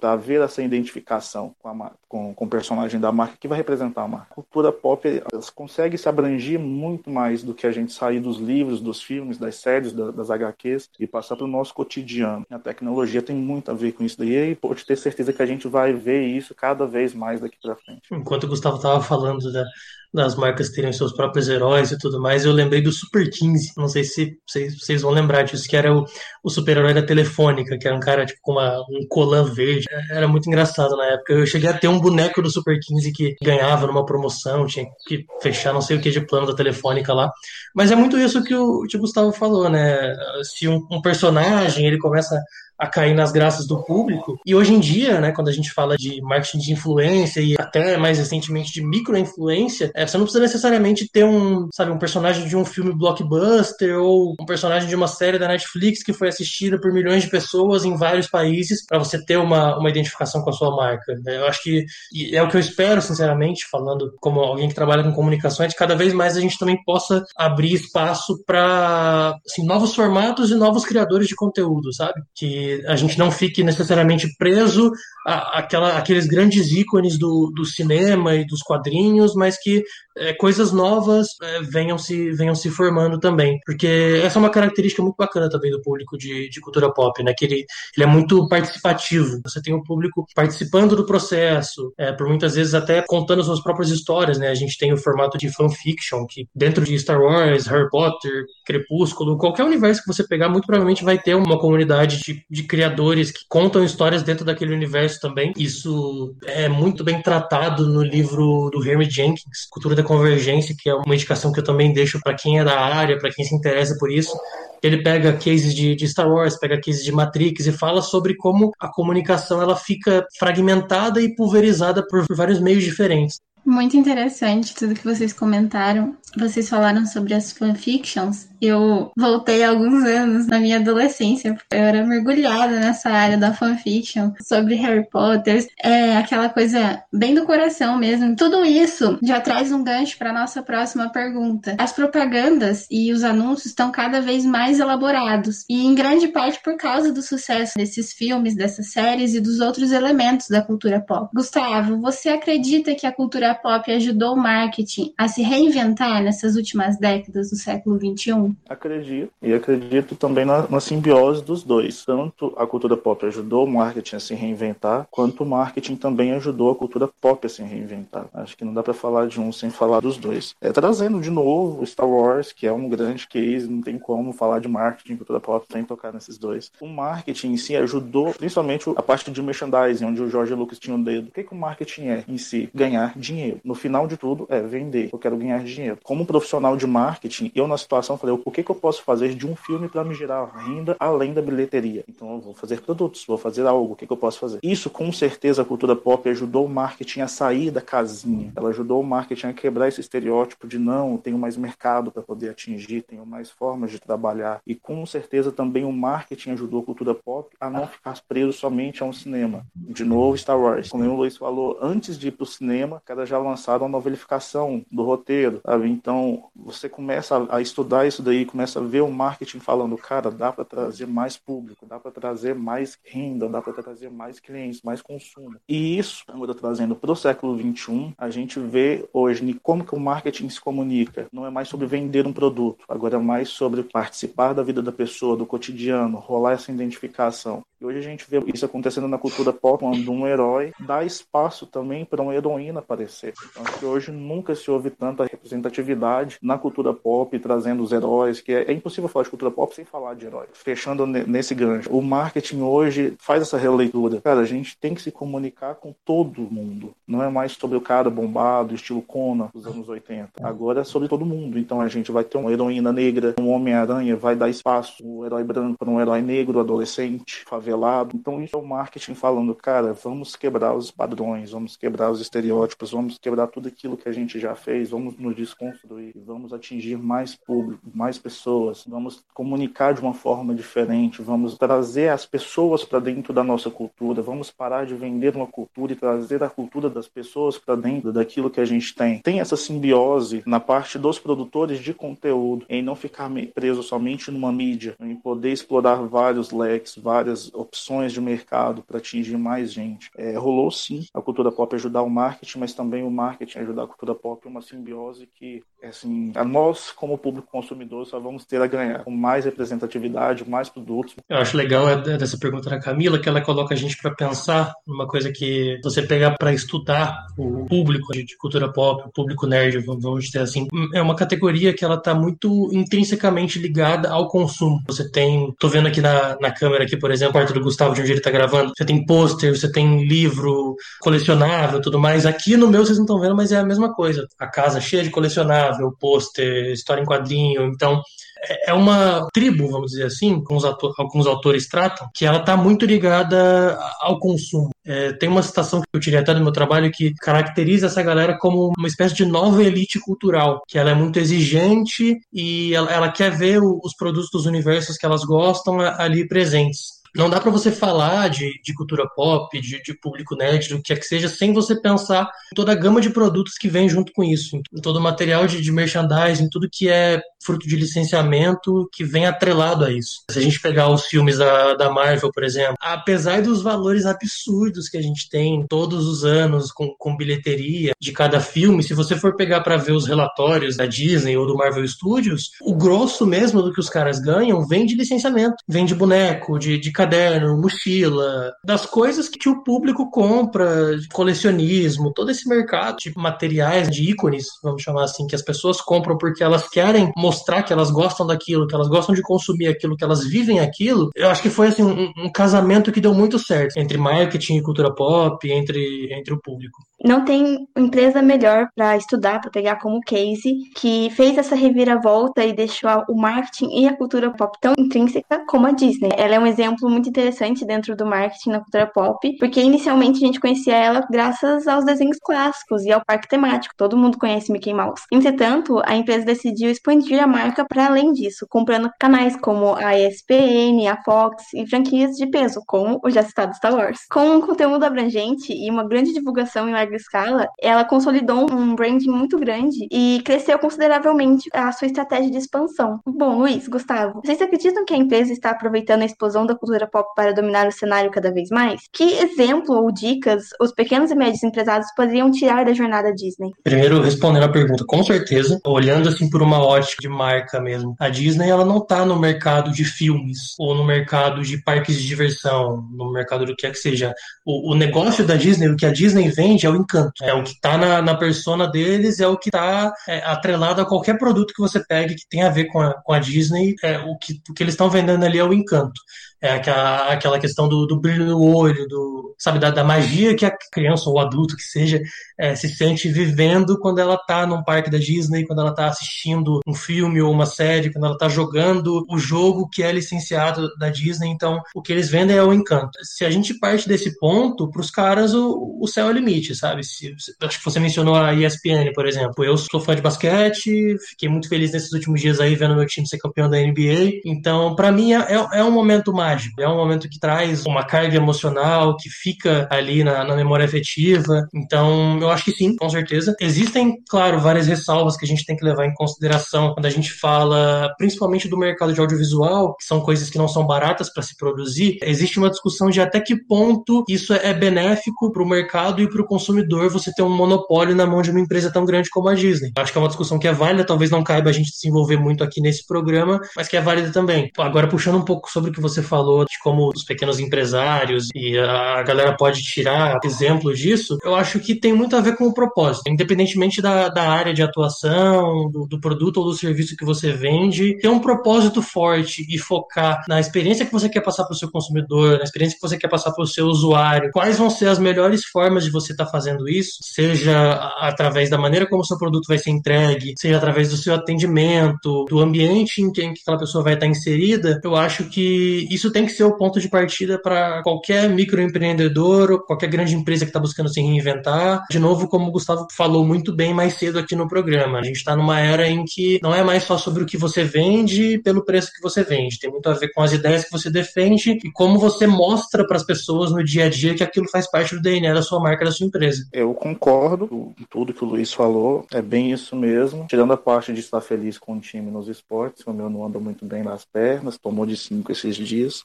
para ver essa identificação com, a marca, com, com o personagem da marca que vai representar a marca. A cultura pop consegue se abranger muito mais do que a gente sair dos livros, dos filmes, das séries, das HQs e passar para o nosso cotidiano. A tecnologia tem muito a ver com isso daí e pode ter certeza que a gente vai ver isso cada vez mais daqui para frente. Enquanto o Gustavo estava falando da, das marcas terem seus próprios heróis e tudo mais, eu lembrei do Super 15. Não sei se vocês, vão lembrar disso, que era o, o super-herói da Telefônica, que era um cara tipo com uma, um colã verde. Era muito engraçado na época. Eu cheguei a ter um boneco do Super 15 que ganhava numa promoção, tinha que fechar não sei o que de plano da Telefônica lá. Mas é muito isso que o, que o Gustavo falou, né? Se um, um personagem ele começa a cair nas graças do público. E hoje em dia, né, quando a gente fala de marketing de influência e até mais recentemente de microinfluência, é, você não precisa necessariamente ter um, sabe, um personagem de um filme blockbuster ou um personagem de uma série da Netflix que foi assistida por milhões de pessoas em vários países para você ter uma, uma identificação com a sua marca. Eu acho que é o que eu espero, sinceramente, falando como alguém que trabalha com comunicações, cada vez mais a gente também possa abrir espaço para assim, novos formatos e novos criadores de conteúdo, sabe? Que a gente não fique necessariamente preso àqueles grandes ícones do, do cinema e dos quadrinhos, mas que é, coisas novas é, venham, se, venham se formando também. Porque essa é uma característica muito bacana também do público de, de cultura pop, né? Que ele, ele é muito participativo. Você tem o público participando do processo, é, por muitas vezes até contando suas próprias histórias, né? A gente tem o formato de fanfiction, que dentro de Star Wars, Harry Potter, Crepúsculo, qualquer universo que você pegar, muito provavelmente vai ter uma comunidade de, de criadores que contam histórias dentro daquele universo também. Isso é muito bem tratado no livro do Henry Jenkins, Cultura da Convergência, que é uma indicação que eu também deixo para quem é da área, para quem se interessa por isso. Ele pega cases de, de, Star Wars, pega cases de Matrix e fala sobre como a comunicação ela fica fragmentada e pulverizada por vários meios diferentes. Muito interessante tudo que vocês comentaram. Vocês falaram sobre as fanfictions. Eu voltei alguns anos na minha adolescência, porque eu era mergulhada nessa área da fanfiction, sobre Harry Potter. É aquela coisa bem do coração mesmo. Tudo isso já traz um gancho para nossa próxima pergunta. As propagandas e os anúncios estão cada vez mais elaborados, e em grande parte por causa do sucesso desses filmes, dessas séries e dos outros elementos da cultura pop. Gustavo, você acredita que a cultura pop ajudou o marketing a se reinventar nessas últimas décadas do século XXI? Acredito. E acredito também na, na simbiose dos dois. Tanto a cultura pop ajudou o marketing a se reinventar, quanto o marketing também ajudou a cultura pop a se reinventar. Acho que não dá para falar de um sem falar dos dois. É, trazendo de novo Star Wars, que é um grande case, não tem como falar de marketing e cultura pop sem tocar nesses dois. O marketing em si ajudou, principalmente a parte de merchandising, onde o Jorge Lucas tinha o um dedo. O que, que o marketing é em si? Ganhar dinheiro. No final de tudo, é vender. Eu quero ganhar dinheiro. Como profissional de marketing, eu na situação falei, o que, que eu posso fazer de um filme para me gerar renda além da bilheteria? Então eu vou fazer produtos, vou fazer algo, o que, que eu posso fazer? Isso com certeza a cultura pop ajudou o marketing a sair da casinha. Ela ajudou o marketing a quebrar esse estereótipo de não, tenho mais mercado para poder atingir, tenho mais formas de trabalhar. E com certeza também o marketing ajudou a cultura pop a não ficar preso somente a um cinema. De novo, Star Wars. Como o Luiz falou, antes de ir para o cinema, cada já lançaram uma novelificação do roteiro, sabe? Então, você começa a estudar isso daí, começa a ver o marketing falando, cara, dá para trazer mais público, dá para trazer mais renda, dá para trazer mais clientes, mais consumo. E isso, agora trazendo para o século 21, a gente vê hoje como que o marketing se comunica. Não é mais sobre vender um produto, agora é mais sobre participar da vida da pessoa, do cotidiano, rolar essa identificação. E hoje a gente vê isso acontecendo na cultura pop, quando um herói dá espaço também para uma heroína aparecer. Então, que hoje nunca se houve tanta representatividade na cultura pop, trazendo os heróis, que é, é impossível falar de cultura pop sem falar de heróis. Fechando nesse gancho, o marketing hoje faz essa releitura. Cara, a gente tem que se comunicar com todo mundo. Não é mais sobre o cara bombado, estilo Conan dos anos 80. Agora é sobre todo mundo. Então a gente vai ter uma heroína negra, um Homem-Aranha vai dar espaço, um herói branco para um herói negro, adolescente, favela Então isso é o marketing falando, cara, vamos quebrar os padrões, vamos quebrar os estereótipos, vamos quebrar tudo aquilo que a gente já fez, vamos nos desconstruir, vamos atingir mais público, mais pessoas, vamos comunicar de uma forma diferente, vamos trazer as pessoas para dentro da nossa cultura, vamos parar de vender uma cultura e trazer a cultura das pessoas para dentro daquilo que a gente tem. Tem essa simbiose na parte dos produtores de conteúdo, em não ficar preso somente numa mídia, em poder explorar vários leques, várias opções de mercado para atingir mais gente. É, rolou sim a cultura pop ajudar o marketing, mas também o marketing ajudar a cultura pop, uma simbiose que, assim, a nós, como público consumidor, só vamos ter a ganhar com mais representatividade, mais produtos. Eu acho legal é, dessa pergunta da Camila, que ela coloca a gente para pensar numa coisa que você pegar para estudar o público de cultura pop, o público nerd, vamos dizer assim, é uma categoria que ela está muito intrinsecamente ligada ao consumo. Você tem, tô vendo aqui na, na câmera aqui, por exemplo, parte do Gustavo de onde ele tá gravando, você tem pôster, você tem livro colecionável, tudo mais. Aqui no meu vocês não estão vendo, mas é a mesma coisa. A casa cheia de colecionável, pôster, história em quadrinho, então é, é uma tribo, vamos dizer assim, como alguns autores tratam, que ela está muito ligada ao consumo. É, tem uma citação que eu tirei até do meu trabalho que caracteriza essa galera como uma espécie de nova elite cultural, que ela é muito exigente e ela, ela quer ver os produtos dos universos que elas gostam ali presentes não dá para você falar de, de cultura pop, de, de, público nerd, do que é que seja, sem você pensar em toda a gama de produtos que vem junto com isso, em todo o material de, de merchandising, tudo que é fruto de licenciamento que vem atrelado a isso. Se a gente pegar os filmes da, da Marvel, por exemplo, apesar dos valores absurdos que a gente tem todos os anos com, com bilheteria de cada filme, se você for pegar para ver os relatórios da Disney ou do Marvel Studios, o grosso mesmo do que os caras ganham vem de licenciamento, vem de boneco, de, de caderno, mochila, das coisas que o público compra, de colecionismo, todo esse mercado de materiais, de ícones, vamos chamar assim, que as pessoas compram porque elas querem mostrar que elas gostam daquilo, que elas gostam de consumir aquilo, que elas vivem aquilo. Eu acho que foi assim um, um casamento que deu muito certo entre marketing e cultura pop, entre, entre o público. Não tem empresa melhor para estudar, para pegar como case, que fez essa reviravolta e deixou o marketing e a cultura pop tão intrínseca como a Disney. Ela é um exemplo muito interessante dentro do marketing na cultura pop, porque inicialmente a gente conhecia ela graças aos desenhos clássicos e ao parque temático. Todo mundo conhece Mickey Mouse. Entretanto, a empresa decidiu expandir a marca para além disso, comprando canais como a ESPN, a Fox e franquias de peso, como o já citado Star Wars. Com um conteúdo abrangente e uma grande divulgação em larga escala, ela consolidou um branding muito grande e cresceu consideravelmente a sua estratégia de expansão. Bom, Luiz, Gustavo, vocês acreditam que a empresa está aproveitando a explosão da cultura pop para dominar o cenário cada vez mais? Que exemplo ou dicas os pequenos e médios empresários poderiam tirar da jornada Disney? Primeiro, respondendo a pergunta, com certeza, olhando assim por uma ótica de marca mesmo, a Disney ela não está no mercado de filmes ou no mercado de parques de diversão, no mercado do que é que seja. O, o negócio da Disney, o que a Disney vende é o encanto, é o que está na, na persona deles, é o que está é, atrelado a qualquer produto que você pegue que tenha a ver com a, com a Disney, é, o, que, o que eles estão vendendo ali é o encanto é aquela, questão do, do brilho no olho, do, sabe, da, da, magia que a criança ou o adulto que seja é, se sente vivendo quando ela tá num parque da Disney, quando ela tá assistindo um filme ou uma série, quando ela tá jogando o jogo que é licenciado da Disney. Então, o que eles vendem é o encanto. Se a gente parte desse ponto, para os caras o, o céu é o limite, sabe? Se, acho que você mencionou a ESPN, por exemplo. Eu sou fã de basquete, fiquei muito feliz nesses últimos dias aí vendo meu time ser campeão da NBA. Então, para mim, é, é, é um momento mais mágico. É um momento que traz uma carga emocional, que fica ali na, na memória afetiva. Então, eu acho que sim, com certeza. Existem, claro, várias ressalvas que a gente tem que levar em consideração quando a gente fala, principalmente do mercado de audiovisual, que são coisas que não são baratas para se produzir. Existe uma discussão de até que ponto isso é benéfico para o mercado e para o consumidor você ter um monopólio na mão de uma empresa tão grande como a Disney. Acho que é uma discussão que é válida, talvez não caiba a gente desenvolver muito aqui nesse programa, mas que é válida também. Agora, puxando um pouco sobre o que você falou falou de como os pequenos empresários e a galera pode tirar exemplo disso, eu acho que tem muito a ver com o propósito. Independentemente da, da área de atuação, do, do produto ou do serviço que você vende, ter um propósito forte e focar na experiência que você quer passar para o seu consumidor, na experiência que você quer passar para o seu usuário, quais vão ser as melhores formas de você estar tá fazendo isso, seja através da maneira como o seu produto vai ser entregue, seja através do seu atendimento, do ambiente em que aquela pessoa vai estar inserida, eu acho que isso tem que ser o ponto de partida para qualquer microempreendedor ou qualquer grande empresa que está buscando se reinventar. De novo, como o Gustavo falou muito bem mais cedo aqui no programa, a gente está numa era em que não é mais só sobre o que você vende pelo preço que você vende, tem muito a ver com as ideias que você defende e como você mostra para as pessoas no dia a dia que aquilo faz parte do DNA da sua marca, da sua empresa. Eu concordo com tudo que o Luiz falou, é bem isso mesmo. Tirando a parte de estar feliz com o time nos esportes, o meu não anda muito bem nas pernas, tomou de cinco esses dias.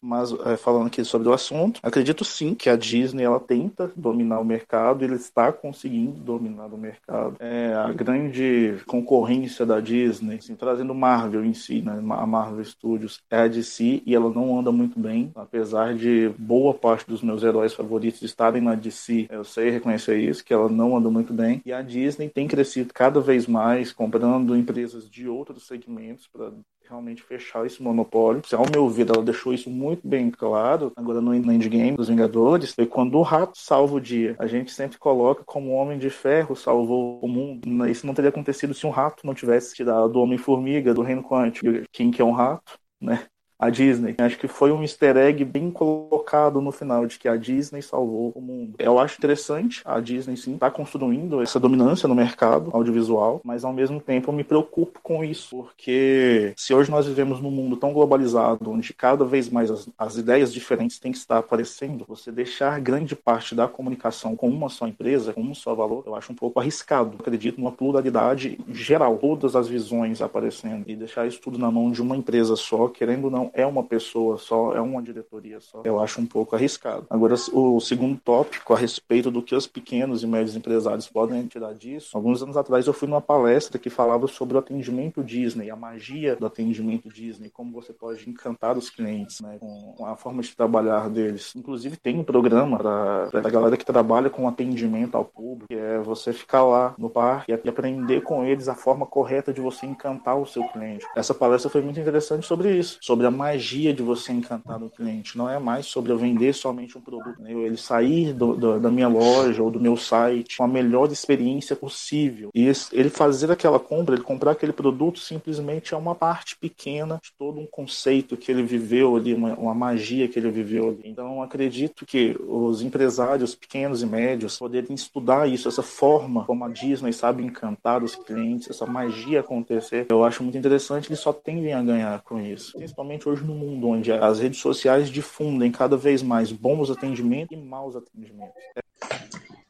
Mas é, falando aqui sobre o assunto, acredito sim que a Disney ela tenta dominar o mercado, ele está conseguindo dominar o mercado. É, a grande concorrência da Disney, assim, trazendo Marvel em si, né? a Marvel Studios é a DC e ela não anda muito bem, apesar de boa parte dos meus heróis favoritos estarem na DC, eu sei reconhecer isso, que ela não anda muito bem. E a Disney tem crescido cada vez mais, comprando empresas de outros segmentos para realmente fechar esse monopólio. Ao meu ver, ela deixou isso muito bem claro, agora no Endgame dos Vingadores, foi quando o rato salva o dia. A gente sempre coloca como o Homem de Ferro salvou o mundo. Isso não teria acontecido se um rato não tivesse tirado do Homem-Formiga, do Reino Quântico. Quem que é um rato, né? A Disney. Acho que foi um easter egg bem colocado no final de que a Disney salvou o mundo. Eu acho interessante a Disney sim está construindo essa dominância no mercado audiovisual, mas ao mesmo tempo eu me preocupo com isso, porque se hoje nós vivemos num mundo tão globalizado, onde cada vez mais as, as ideias diferentes têm que estar aparecendo, você deixar grande parte da comunicação com uma só empresa, com um só valor, eu acho um pouco arriscado. Eu acredito numa pluralidade geral, todas as visões aparecendo e deixar isso tudo na mão de uma empresa só, querendo ou não é uma pessoa só, é uma diretoria só. Eu acho um pouco arriscado. Agora, o segundo tópico a respeito do que os pequenos e médios empresários podem tirar disso. Alguns anos atrás eu fui numa palestra que falava sobre o atendimento Disney, a magia do atendimento Disney, como você pode encantar os clientes, né, com a forma de trabalhar deles. Inclusive tem um programa para a galera que trabalha com atendimento ao público, que é você ficar lá no parque e aprender com eles a forma correta de você encantar o seu cliente. Essa palestra foi muito interessante sobre isso, sobre a magia de você encantar o cliente. Não é mais sobre eu vender somente um produto. Né? Ele sair do, do, da minha loja ou do meu site com a melhor experiência possível. E ele fazer aquela compra, ele comprar aquele produto, simplesmente é uma parte pequena de todo um conceito que ele viveu ali, uma, uma magia que ele viveu ali. Então, acredito que os empresários pequenos e médios poderem estudar isso, essa forma como a Disney sabe encantar os clientes, essa magia acontecer. Eu acho muito interessante, eles só tendem a ganhar com isso. Principalmente hoje no mundo onde as redes sociais difundem cada vez mais bons atendimentos e maus atendimentos.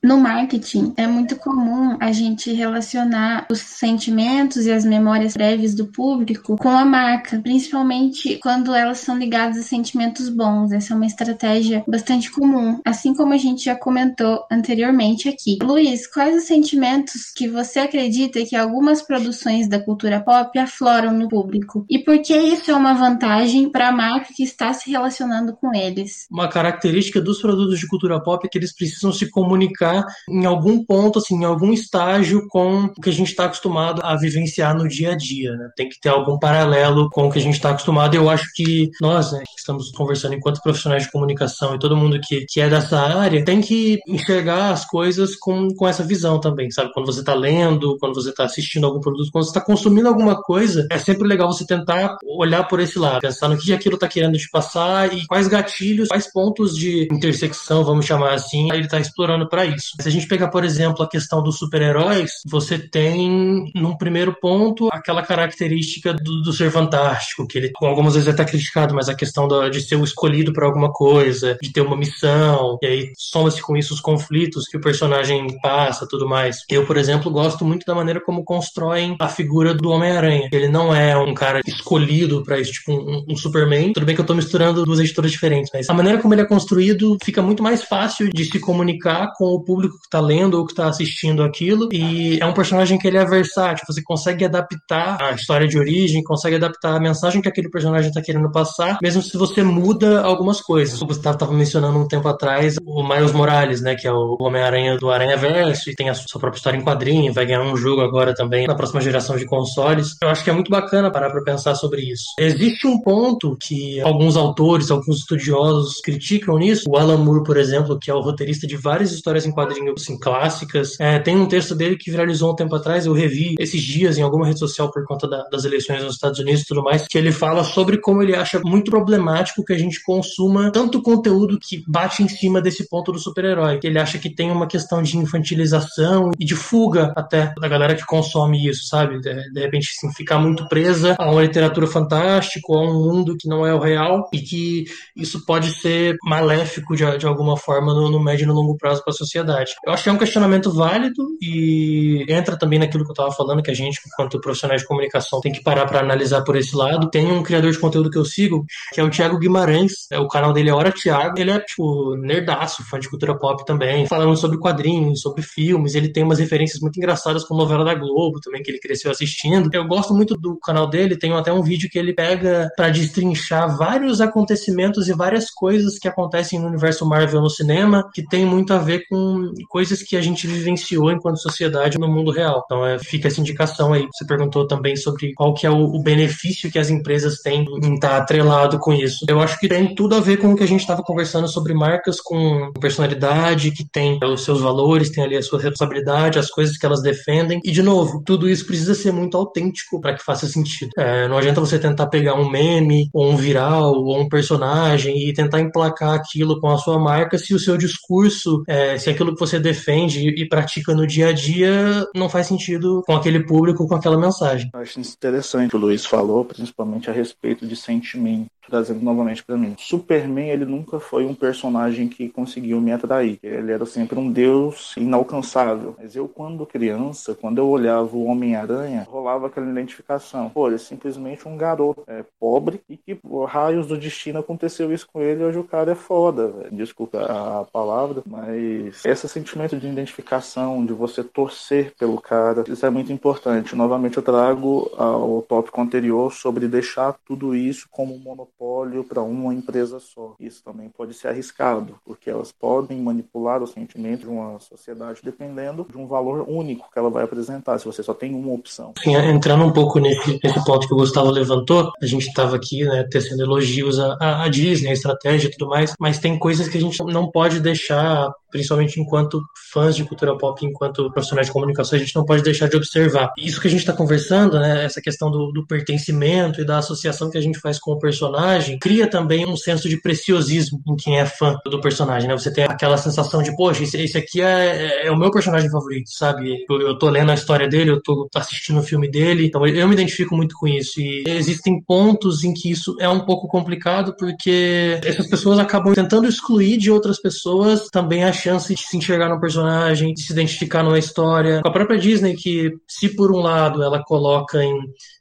No marketing, é muito comum a gente relacionar os sentimentos e as memórias prévias do público com a marca, principalmente quando elas são ligadas a sentimentos bons. Essa é uma estratégia bastante comum, assim como a gente já comentou anteriormente aqui. Luiz, quais os sentimentos que você acredita que algumas produções da cultura pop afloram no público? E por que isso é uma vantagem para a marca que está se relacionando com eles? Uma característica dos produtos de cultura pop é que eles precisam se comunicar em algum ponto, assim, em algum estágio com o que a gente está acostumado a vivenciar no dia a dia, né? Tem que ter algum paralelo com o que a gente está acostumado. Eu acho que nós, né, que estamos conversando enquanto profissionais de comunicação e todo mundo que, que é dessa área, tem que enxergar as coisas com, com essa visão também, sabe? Quando você está lendo, quando você está assistindo algum produto, quando você está consumindo alguma coisa, é sempre legal você tentar olhar por esse lado, pensar no que aquilo está querendo te passar e quais gatilhos, quais pontos de intersecção, vamos chamar assim, ele está explorando para isso isso. Se a gente pegar, por exemplo, a questão dos super-heróis, você tem, num primeiro ponto, aquela característica do, do ser fantástico, que ele algumas vezes é até criticado, mas a questão de ser o escolhido para alguma coisa, de ter uma missão, e aí soma-se com isso os conflitos que o personagem passa, tudo mais. Eu, por exemplo, gosto muito da maneira como constroem a figura do Homem-Aranha. Ele não é um cara escolhido para isso, tipo um, um, Superman. Tudo bem que eu tô misturando duas editoras diferentes, mas a maneira como ele é construído fica muito mais fácil de se comunicar com o público que está lendo ou que está assistindo aquilo. E é um personagem que ele é versátil, você consegue adaptar a história de origem, consegue adaptar a mensagem que aquele personagem está querendo passar, mesmo se você muda algumas coisas. O Gustavo estava mencionando um tempo atrás o Miles Morales, né, que é o Homem-Aranha do Aranha Verso e tem a sua própria história em quadrinho, vai ganhar um jogo agora também na próxima geração de consoles. Eu acho que é muito bacana parar para pensar sobre isso. Existe um ponto que alguns autores, alguns estudiosos criticam nisso. O Alan Moore, por exemplo, que é o roteirista de várias histórias em quadrinho assim, clássicas. É, tem um texto dele que viralizou um tempo atrás, eu revi esses dias em alguma rede social por conta da, das eleições nos Estados Unidos e tudo mais, que ele fala sobre como ele acha muito problemático que a gente consuma tanto conteúdo que bate em cima desse ponto do super-herói. Ele acha que tem uma questão de infantilização e de fuga até da galera que consome isso, sabe? De, de repente, assim, ficar muito presa a uma literatura fantástica, a um mundo que não é o real e que isso pode ser maléfico de, de alguma forma no, no médio e no longo prazo para a sociedade. Eu acho que é um questionamento válido e entra também naquilo que eu estava falando, que a gente, enquanto profissionais de comunicação, tem que parar para analisar por esse lado. Tem um criador de conteúdo que eu sigo, que é o Thiago Guimarães, é, o canal dele é Hora Thiago, ele é, tipo, nerdaço, fã de cultura pop também, falando sobre quadrinhos, sobre filmes, ele tem umas referências muito engraçadas com novela da Globo também, que ele cresceu assistindo. Eu gosto muito do canal dele, tem até um vídeo que ele pega para destrinchar vários acontecimentos e várias coisas que acontecem no universo Marvel no cinema, que tem muito a ver com coisas que a gente vivenciou enquanto sociedade no mundo real. Então é, fica essa indicação aí. Você perguntou também sobre qual que é o, o benefício que as empresas têm em estar tá atrelado com isso. Eu acho que tem tudo a ver com o que a gente estava conversando sobre marcas com personalidade, que tem os seus valores, tem ali a sua responsabilidade, as coisas que elas defendem. E, de novo, tudo isso precisa ser muito autêntico para que faça sentido. É, não adianta você tentar pegar um meme, ou um viral, ou um personagem e tentar emplacar aquilo com a sua marca se o seu discurso, é, se aquilo que você defende e pratica no dia a dia não faz sentido com aquele público, com aquela mensagem. Eu acho interessante o que o Luiz falou, principalmente a respeito de sentimento trazendo novamente para mim. Superman, ele nunca foi um personagem que conseguiu me atrair. Ele era sempre um deus inalcançável. Mas eu, quando criança, quando eu olhava o Homem-Aranha, rolava aquela identificação. Pô, ele é simplesmente um garoto é, pobre e que, por raios do destino, aconteceu isso com ele e hoje o cara é foda. Véio. Desculpa a palavra, mas esse sentimento de identificação, de você torcer pelo cara, isso é muito importante. Novamente, eu trago ao tópico anterior sobre deixar tudo isso como um monopólio monopólio para uma empresa só. Isso também pode ser arriscado, porque elas podem manipular o sentimento de uma sociedade dependendo de um valor único que ela vai apresentar, se você só tem uma opção. Sim, entrando um pouco nesse, nesse ponto que o Gustavo levantou, a gente estava aqui, né, tecendo elogios à, à Disney, a estratégia e tudo mais, mas tem coisas que a gente não pode deixar principalmente enquanto fãs de cultura pop, enquanto profissionais de comunicação, a gente não pode deixar de observar. Isso que a gente está conversando, né, essa questão do, do, pertencimento e da associação que a gente faz com o personagem, cria também um senso de preciosismo em quem é fã do personagem, né? Você tem aquela sensação de, poxa, esse, esse aqui é, é, o meu personagem favorito, sabe? Eu, eu tô lendo a história dele, eu tô assistindo o filme dele, então eu me identifico muito com isso. E existem pontos em que isso é um pouco complicado, porque essas pessoas acabam tentando excluir de outras pessoas também a chance de se enxergar no personagem, de se identificar numa história. Com a própria Disney, que se por um lado ela coloca em,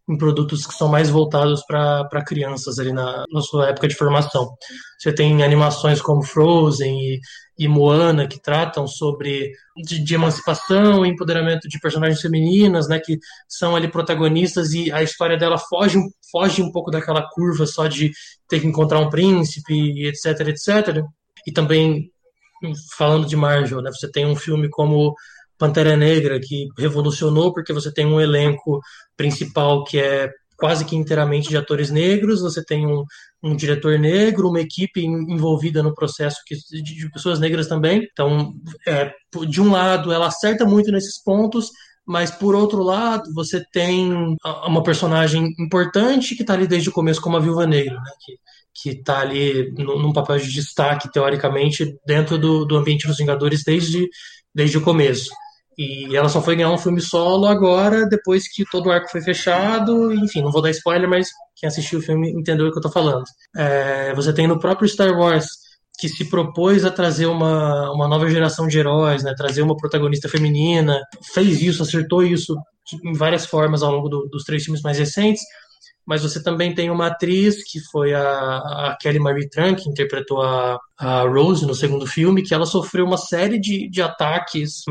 em produtos que são mais voltados para crianças ali na, na sua época de formação. Você tem animações como Frozen e, e Moana que tratam sobre de, de, emancipação e empoderamento de personagens femininas, né, que são ali protagonistas e a história dela foge, foge um pouco daquela curva só de ter que encontrar um príncipe, etc, etc. E também falando de Marvel, né? Você tem um filme como Pantera Negra que revolucionou porque você tem um elenco principal que é quase que inteiramente de atores negros, você tem um, um diretor negro, uma equipe envolvida no processo que, de, pessoas negras também. Então, é, de um lado, ela acerta muito nesses pontos, mas por outro lado, você tem uma personagem importante que está ali desde o começo, como a Viúva Negra, né? que que está ali num papel de destaque, teoricamente, dentro do, do ambiente dos Vingadores desde, desde o começo. E ela só foi ganhar um filme solo agora, depois que todo o arco foi fechado. Enfim, não vou dar spoiler, mas quem assistiu o filme entendeu o que eu estou falando. É, você tem no próprio Star Wars, que se propôs a trazer uma, uma nova geração de heróis, né, trazer uma protagonista feminina, fez isso, acertou isso em várias formas ao longo do, dos três filmes mais recentes mas você também tem uma atriz que foi a, a Kelly Marie Tran, que interpretou a, a, Rose no segundo filme, que ela sofreu uma série de, de ataques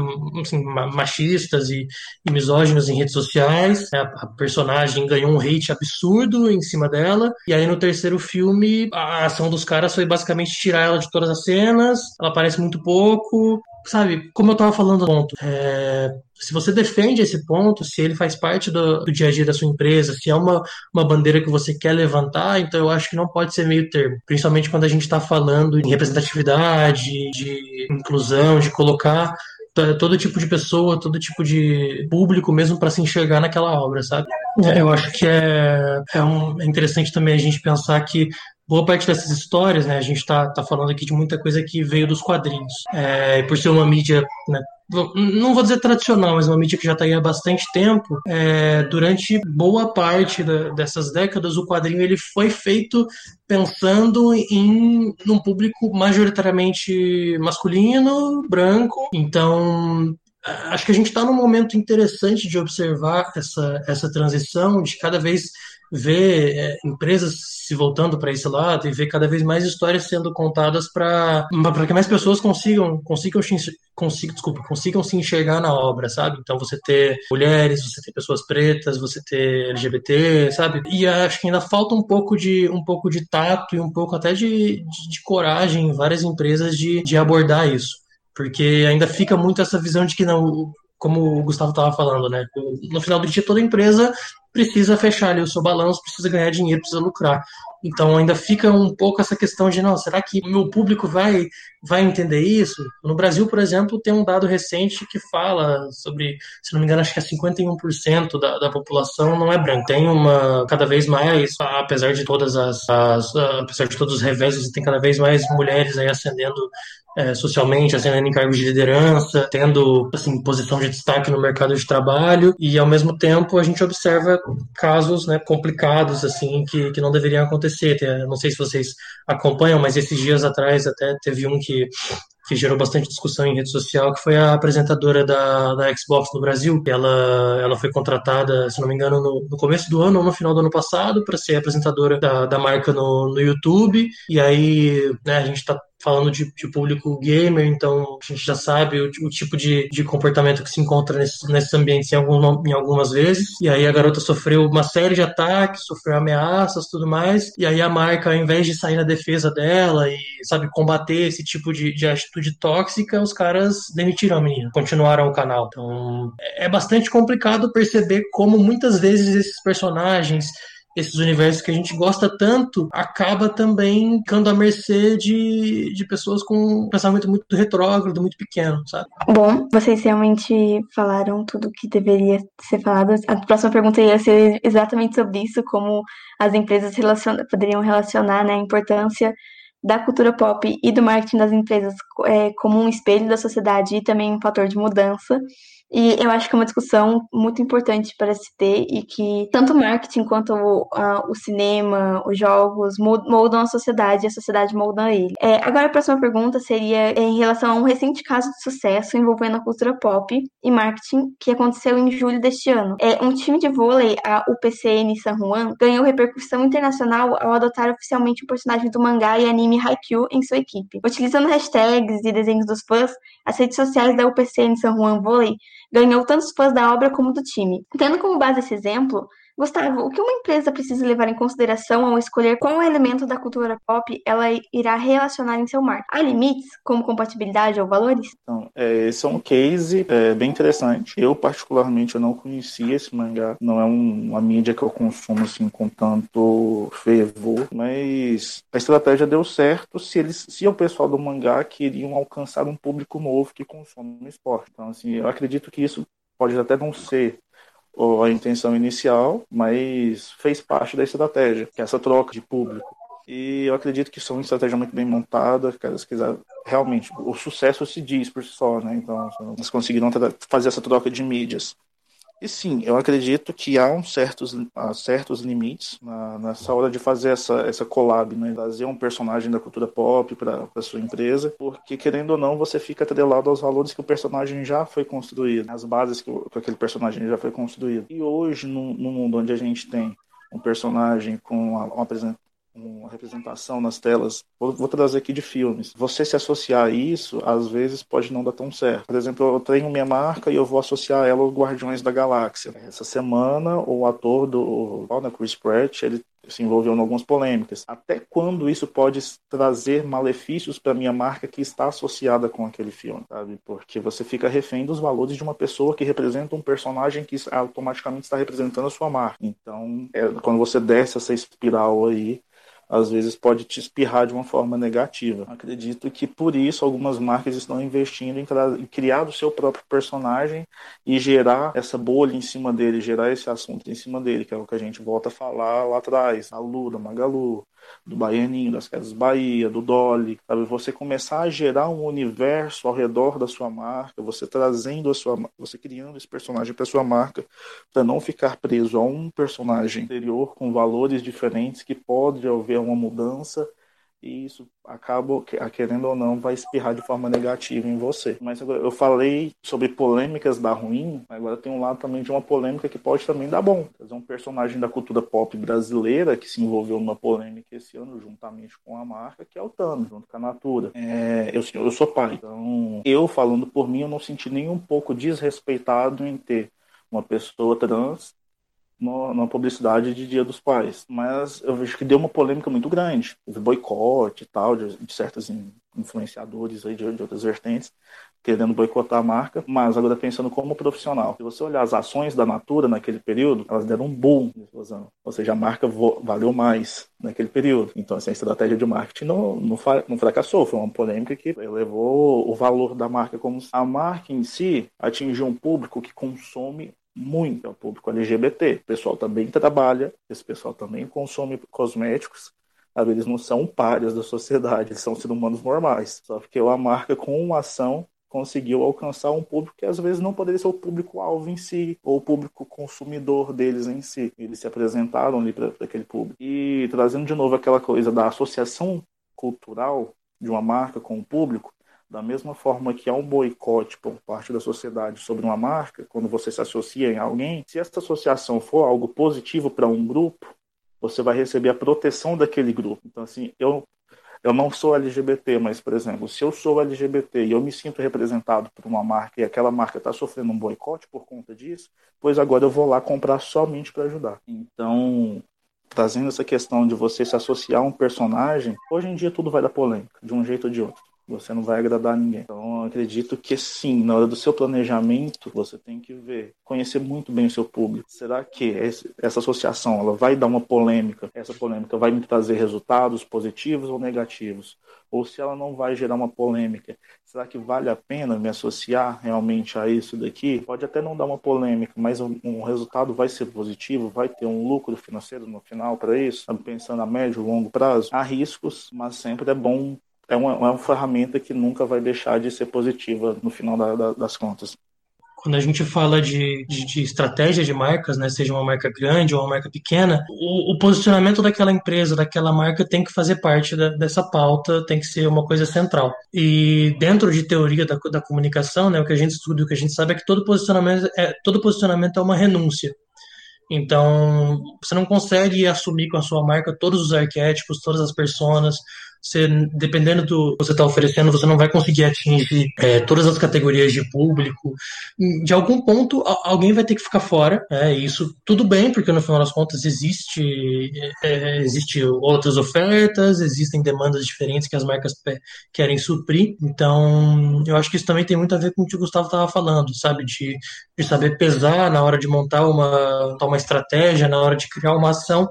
assim, machistas e, e, misóginos em redes sociais. A, a, personagem ganhou um hate absurdo em cima dela, e aí no terceiro filme a ação dos caras foi basicamente tirar ela de todas as cenas, ela aparece muito pouco, sabe, como eu tava falando ponto, é, se você defende esse ponto, se ele faz parte do, do, dia a dia da sua empresa, se é uma, uma bandeira que você quer levantar, então eu acho que não pode ser meio termo. Principalmente quando a gente está falando em representatividade, de inclusão, de colocar todo tipo de pessoa, todo tipo de público mesmo para se enxergar naquela obra, sabe? É, eu acho que é, é, um, é interessante também a gente pensar que boa parte dessas histórias, né, a gente está tá falando aqui de muita coisa que veio dos quadrinhos. É, por ser uma mídia, né, não vou dizer tradicional, mas uma mídia que já está aí há bastante tempo, é, durante boa parte da, dessas décadas, o quadrinho ele foi feito pensando em um público majoritariamente masculino, branco. Então, acho que a gente está num momento interessante de observar essa, essa transição, de cada vez ver é, empresas se voltando para esse lado e ver cada vez mais histórias sendo contadas para que mais pessoas consigam consigam consigam, desculpa, consigam se enxergar na obra, sabe? Então você ter mulheres, você ter pessoas pretas, você ter LGBT, sabe? E acho que ainda falta um pouco de um pouco de tato e um pouco até de, de, de coragem em várias empresas de, de abordar isso porque ainda fica muito essa visão de que não, como o Gustavo estava falando, né? No final do dia, toda empresa precisa fechar ali o seu balanço, precisa ganhar dinheiro, precisa lucrar. Então ainda fica um pouco essa questão de, não, será que o meu público vai, vai entender isso? No Brasil, por exemplo, tem um dado recente que fala sobre, se não me engano, acho que é 51% da, da população não é branca. Tem uma, cada vez mais, apesar de todas as, as apesar de todos os reveses, tem cada vez mais mulheres aí ascendendo é, socialmente, ascendendo em cargos de liderança, tendo assim, posição de destaque no mercado de trabalho, e ao mesmo tempo a gente observa casos né, complicados assim que, que não deveriam acontecer. não sei se vocês acompanham, mas esses dias atrás até teve um que que gerou bastante discussão em rede social, que foi a apresentadora da, da Xbox no Brasil. Ela, ela foi contratada, se não me engano, no, no começo do ano ou no final do ano passado, para ser apresentadora da, da marca no, no YouTube. E aí, né, a gente está falando de, de, público gamer, então a gente já sabe o, o tipo de, de, comportamento que se encontra nesses, nesses ambientes em, algum, em algumas vezes. E aí a garota sofreu uma série de ataques, sofreu ameaças tudo mais. E aí a marca, ao invés de sair na defesa dela e, sabe, combater esse tipo de, de atitude tóxica, os caras demitiram a menina, continuaram o canal. Então é, é bastante complicado perceber como muitas vezes esses personagens esses universos que a gente gosta tanto, acaba também ficando à mercê de, de pessoas com um pensamento muito retrógrado, muito pequeno, sabe? Bom, vocês realmente falaram tudo que deveria ser falado. A próxima pergunta ia ser exatamente sobre isso, como as empresas relaciona poderiam relacionar né, a importância da cultura pop e do marketing das empresas é, como um espelho da sociedade e também um fator de mudança. E eu acho que é uma discussão muito importante para se ter e que tanto o marketing quanto o, o cinema, os jogos moldam a sociedade e a sociedade molda ele. É, agora a próxima pergunta seria em relação a um recente caso de sucesso envolvendo a cultura pop e marketing que aconteceu em julho deste ano. É, um time de vôlei, a UPCN San Juan, ganhou repercussão internacional ao adotar oficialmente o personagem do mangá e anime Haikyuu em sua equipe. Utilizando hashtags e desenhos dos fãs, as redes sociais da UPCN San Juan Vôlei ganhou tantos fãs da obra como do time. Tendo como base esse exemplo, Gustavo, o que uma empresa precisa levar em consideração ao escolher qual elemento da cultura pop ela irá relacionar em seu marketing? Há limites, como compatibilidade ou valores? Então, é, esse é um case é, bem interessante. Eu, particularmente, eu não conhecia esse mangá. Não é um, uma mídia que eu consumo assim, com tanto fervor, mas a estratégia deu certo se eles, se o pessoal do mangá queriam alcançar um público novo que consome esporte. Então, assim, eu acredito que isso pode até não ser a intenção inicial, mas fez parte da estratégia, que é essa troca de público. E eu acredito que são uma estratégia muito bem montada, caras quiser realmente o sucesso se diz por si só, né? Então, eles conseguiram fazer essa troca de mídias. E sim, eu acredito que há, um certos, há certos limites na, nessa hora de fazer essa, essa collab, né? Trazer um personagem da cultura pop para a sua empresa, porque querendo ou não, você fica atrelado aos valores que o personagem já foi construído, as bases que, que aquele personagem já foi construído. E hoje, no, no mundo onde a gente tem um personagem com uma, uma, uma representação nas telas, vou, vou, trazer aqui de filmes. Você se associar a isso, às vezes pode não dar tão certo. Por exemplo, eu tenho minha marca e eu vou associar ela aos Guardiões da Galáxia. Essa semana, o ator do né, Chris Pratt, ele se envolveu em algumas polêmicas. Até quando isso pode trazer malefícios para minha marca que está associada com aquele filme, sabe? Porque você fica refém dos valores de uma pessoa que representa um personagem que automaticamente está representando a sua marca. Então, é, quando você desce essa espiral aí, às vezes pode te espirrar de uma forma negativa. Acredito que por isso algumas marcas estão investindo em, em, criar o seu próprio personagem e gerar essa bolha em cima dele, gerar esse assunto em cima dele, que é o que a gente volta a falar lá atrás, a Lula, Magalu, do Baianinho, das Casas Bahia, do Dolly, sabe? Você começar a gerar um universo ao redor da sua marca, você trazendo a sua, você criando esse personagem para sua marca, para não ficar preso a um personagem anterior com valores diferentes que pode haver uma mudança e isso acaba, querendo ou não, vai espirrar de forma negativa em você. Mas agora, eu falei sobre polêmicas dar ruim, agora tem um lado também de uma polêmica que pode também dar bom. Fazer um personagem da cultura pop brasileira que se envolveu numa polêmica esse ano, juntamente com a marca, que é o Thanos, junto com a Natura. É, eu, eu sou pai, então eu falando por mim, eu não senti nem um pouco desrespeitado em ter uma pessoa trans numa publicidade de Dia dos Pais. Mas eu vejo que deu uma polêmica muito grande. Houve boicote e tal, de, de certos influenciadores aí de, de, outras vertentes querendo boicotar a marca. Mas agora pensando como profissional, se você olhar as ações da Natura naquele período, elas deram um boom Ou seja, a marca valeu mais naquele período. Então, assim, a estratégia de marketing não, não, não fracassou. Foi uma polêmica que elevou o valor da marca como a marca em si atingiu um público que consome muito ao público LGBT. O pessoal também trabalha, esse pessoal também consome cosméticos. Eles não são páreas da sociedade, eles são seres humanos normais. Só que a marca, com uma ação, conseguiu alcançar um público que às vezes não poderia ser o público-alvo em si, ou o público consumidor deles em si. Eles se apresentaram ali para aquele público. E trazendo de novo aquela coisa da associação cultural de uma marca com o público, da mesma forma que há um boicote por parte da sociedade sobre uma marca, quando você se associa em alguém, se essa associação for algo positivo para um grupo, você vai receber a proteção daquele grupo. Então, assim, eu, eu não sou LGBT, mas, por exemplo, se eu sou LGBT e eu me sinto representado por uma marca e aquela marca está sofrendo um boicote por conta disso, pois agora eu vou lá comprar somente para ajudar. Então, trazendo essa questão de você se associar a um personagem, hoje em dia tudo vai dar polêmica, de um jeito ou de outro. Você não vai agradar ninguém. Então, acredito que sim, na hora do seu planejamento, você tem que ver, conhecer muito bem o seu público. Será que essa associação ela vai dar uma polêmica? Essa polêmica vai me trazer resultados positivos ou negativos? Ou se ela não vai gerar uma polêmica, será que vale a pena me associar realmente a isso daqui? Pode até não dar uma polêmica, mas um resultado vai ser positivo, vai ter um lucro financeiro no final para isso? Pensando a médio e longo prazo, há riscos, mas sempre é bom é uma, é uma ferramenta que nunca vai deixar de ser positiva no final da, da, das contas. Quando a gente fala de, de, de, estratégia de marcas, né, seja uma marca grande ou uma marca pequena, o, o posicionamento daquela empresa, daquela marca, tem que fazer parte da, dessa pauta, tem que ser uma coisa central. E dentro de teoria da, da comunicação, né, o que a gente estuda, o que a gente sabe é que todo posicionamento é, todo posicionamento é uma renúncia. Então, você não consegue assumir com a sua marca todos os arquétipos, todas as personas, você, dependendo do que você está oferecendo, você não vai conseguir atingir é, todas as categorias de público. De algum ponto, alguém vai ter que ficar fora. É, isso tudo bem, porque no final das contas existe, é, existe outras ofertas, existem demandas diferentes que as marcas querem suprir. Então, eu acho que isso também tem muito a ver com o que o Gustavo estava falando, sabe? De, de saber pesar na hora de montar uma, uma estratégia, na hora de criar uma ação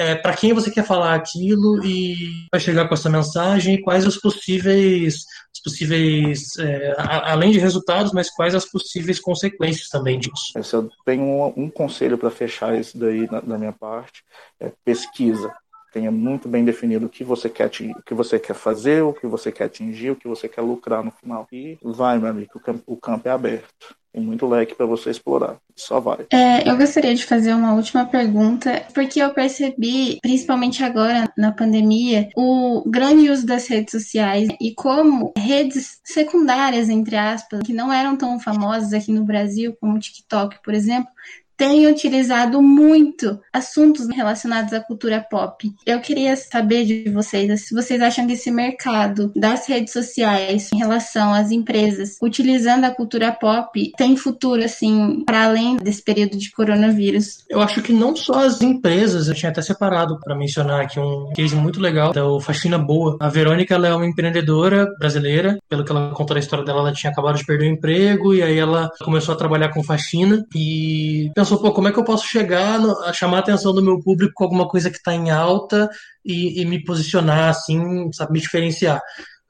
é, para quem você quer falar aquilo e vai chegar com essa mensagem e quais os possíveis, os possíveis é, a, além de resultados, mas quais as possíveis consequências também disso. Eu tenho um, um conselho para fechar isso daí na, da minha parte, é pesquisa. Tenha muito bem definido o que você quer o que você quer fazer, o que você quer atingir, o que você quer lucrar no final. E vai, meu amigo, o campo, o campo é aberto. Tem muito leque para você explorar. Só vai. É, eu gostaria de fazer uma última pergunta, porque eu percebi, principalmente agora na pandemia, o grande uso das redes sociais e como redes secundárias, entre aspas, que não eram tão famosas aqui no Brasil, como o TikTok, por exemplo, tem utilizado muito assuntos relacionados à cultura pop. Eu queria saber de vocês se vocês acham que esse mercado das redes sociais em relação às empresas utilizando a cultura pop tem futuro assim para além desse período de coronavírus. Eu acho que não só as empresas, eu tinha até separado para mencionar aqui um case muito legal da Faxina Boa. A Verônica ela é uma empreendedora brasileira, pelo que ela contou a história dela, ela tinha acabado de perder o emprego e aí ela começou a trabalhar com faxina e pensou, pô, como é que eu posso chegar no, a chamar a atenção do meu público com alguma coisa que está em alta e, e, me posicionar assim, sabe, me diferenciar.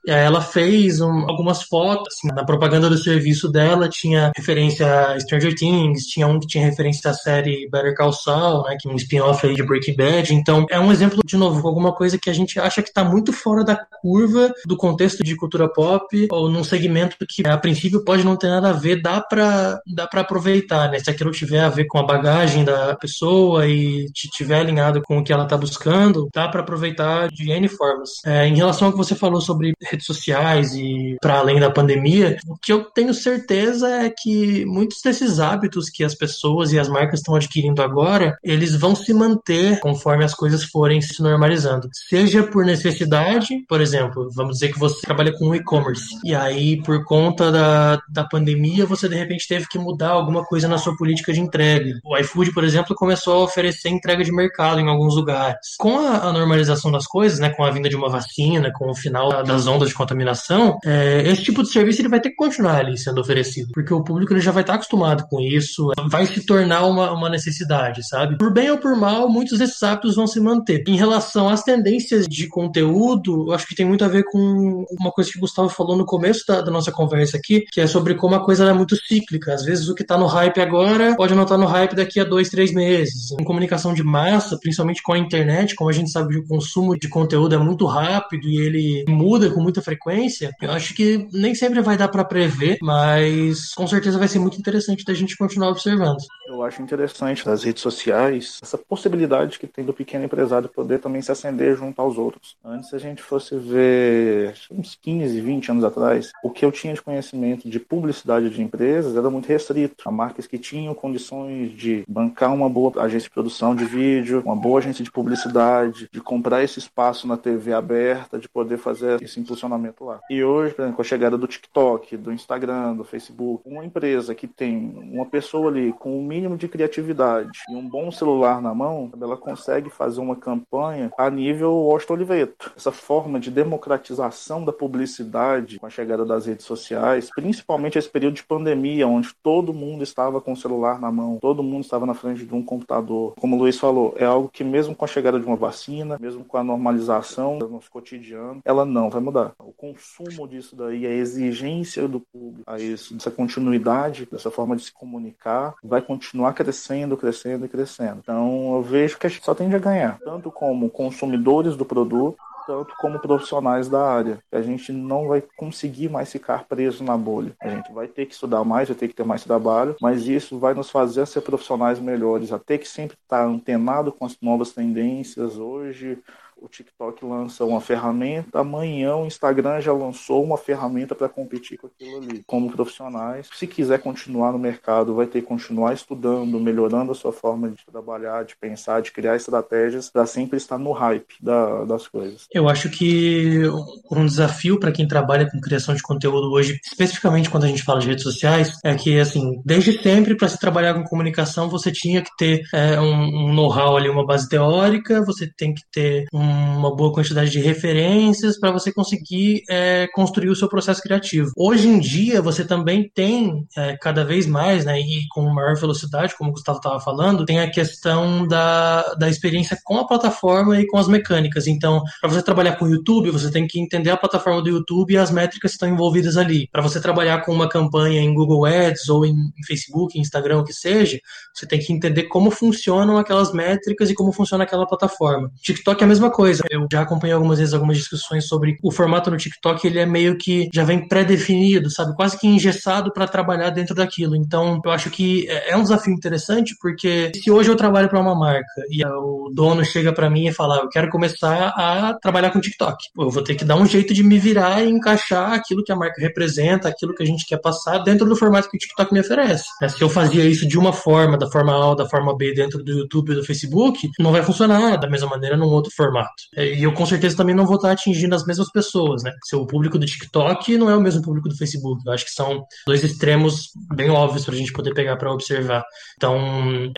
Ela fez um, algumas fotos, assim, na propaganda do serviço dela tinha referência a Stranger Things, tinha um que tinha referência à série Better Call Saul, né, que é um spin-off de Breaking Bad. Então, é um exemplo, de novo, alguma coisa que a gente acha que está muito fora da curva do contexto de cultura pop, ou num segmento que, a princípio, pode não ter nada a ver, dá para dá pra aproveitar, né? Se aquilo tiver a ver com a bagagem da pessoa e tiver alinhado com o que ela está buscando, dá para aproveitar de N formas. É, em relação ao que você falou sobre redes sociais e para além da pandemia, o que eu tenho certeza é que muitos desses hábitos que as pessoas e as marcas estão adquirindo agora, eles vão se manter conforme as coisas forem se normalizando. Seja por necessidade, por exemplo, vamos dizer que você trabalha com e-commerce e aí por conta da, da pandemia você de repente teve que mudar alguma coisa na sua política de entrega. O iFood, por exemplo, começou a oferecer entrega de mercado em alguns lugares. Com a, a normalização das coisas, né, com a vinda de uma vacina, com o final das ondas de contaminação, é, esse tipo de serviço ele vai ter que continuar ali sendo oferecido, porque o público ele já vai estar acostumado com isso, vai se tornar uma, uma necessidade, sabe? Por bem ou por mal, muitos desses hábitos vão se manter. Em relação às tendências de conteúdo, eu acho que tem muito a ver com uma coisa que o Gustavo falou no começo da, da nossa conversa aqui, que é sobre como a coisa é muito cíclica. Às vezes o que está no hype agora pode não estar tá no hype daqui a dois, três meses. Em comunicação de massa, principalmente com a internet, como a gente sabe que o consumo de conteúdo é muito rápido e ele muda com muita muita frequência, eu acho que nem sempre vai dar para prever, mas com certeza vai ser muito interessante da gente continuar observando. Eu acho interessante nas redes sociais essa possibilidade que tem do pequeno empresário poder também se acender junto aos outros. Antes, a gente fosse ver uns 15, 20 anos atrás, o que eu tinha de conhecimento de publicidade de empresas era muito restrito a marcas que tinham condições de bancar uma boa agência de produção de vídeo, uma boa agência de publicidade, de comprar esse espaço na TV aberta, de poder fazer esse impulsionamento lá. E hoje, por exemplo, com a chegada do TikTok, do Instagram, do Facebook, uma empresa que tem uma pessoa ali com o mínimo de criatividade e um bom celular na mão, ela consegue fazer uma campanha a nível Washington Oliveto. Essa forma de democratização da publicidade com a chegada das redes sociais, principalmente esse período de pandemia, onde todo mundo estava com o celular na mão, todo mundo estava na frente de um computador. Como o Luiz falou, é algo que mesmo com a chegada de uma vacina, mesmo com a normalização do nosso cotidiano, ela não vai mudar. O consumo disso daí, a exigência do público a isso, dessa continuidade, dessa forma de se comunicar, vai continuar crescendo, crescendo e crescendo. Então eu vejo que a gente só tende a ganhar, tanto como consumidores do produto, tanto como profissionais da área. A gente não vai conseguir mais ficar preso na bolha. A gente vai ter que estudar mais, vai ter que ter mais trabalho, mas isso vai nos fazer ser profissionais melhores, a ter que sempre estar antenado com as novas tendências. Hoje, o TikTok lança uma ferramenta, amanhã o Instagram já lançou uma ferramenta para competir com aquilo ali. Como profissionais, se quiser continuar no mercado, vai ter que continuar estudando, melhorando a sua forma de trabalhar, de pensar, de criar estratégias para sempre estar no hype da, das coisas. Eu acho que um desafio para quem trabalha com criação de conteúdo hoje, especificamente quando a gente fala de redes sociais, é que, assim, desde sempre, para se trabalhar com comunicação, você tinha que ter é, um, um know-how ali, uma base teórica, você tem que ter um uma boa quantidade de referências para você conseguir é, construir o seu processo criativo. Hoje em dia, você também tem é, cada vez mais, né, e com maior velocidade, como o Gustavo estava falando, tem a questão da, da experiência com a plataforma e com as mecânicas. Então, para você trabalhar com o YouTube, você tem que entender a plataforma do YouTube e as métricas que estão envolvidas ali. Para você trabalhar com uma campanha em Google Ads ou em, Facebook, Instagram, o que seja, você tem que entender como funcionam aquelas métricas e como funciona aquela plataforma. TikTok é a mesma coisa coisa. Eu já acompanhei algumas vezes algumas discussões sobre o formato no TikTok, ele é meio que já vem pré-definido, sabe? Quase que engessado para trabalhar dentro daquilo. Então, eu acho que é, é um desafio interessante, porque se hoje eu trabalho para uma marca e o dono chega para mim e fala, eu quero começar a trabalhar com TikTok, eu vou ter que dar um jeito de me virar e encaixar aquilo que a marca representa, aquilo que a gente quer passar dentro do formato que o TikTok me oferece. Se eu fazia isso de uma forma, da forma A ou da forma B dentro do YouTube e do Facebook, não vai funcionar da mesma maneira num outro formato. É, e eu com certeza também não vou estar atingindo as mesmas pessoas, né? Se o público do TikTok não é o mesmo público do Facebook. Eu acho que são dois extremos bem óbvios para a gente poder pegar para observar. Então,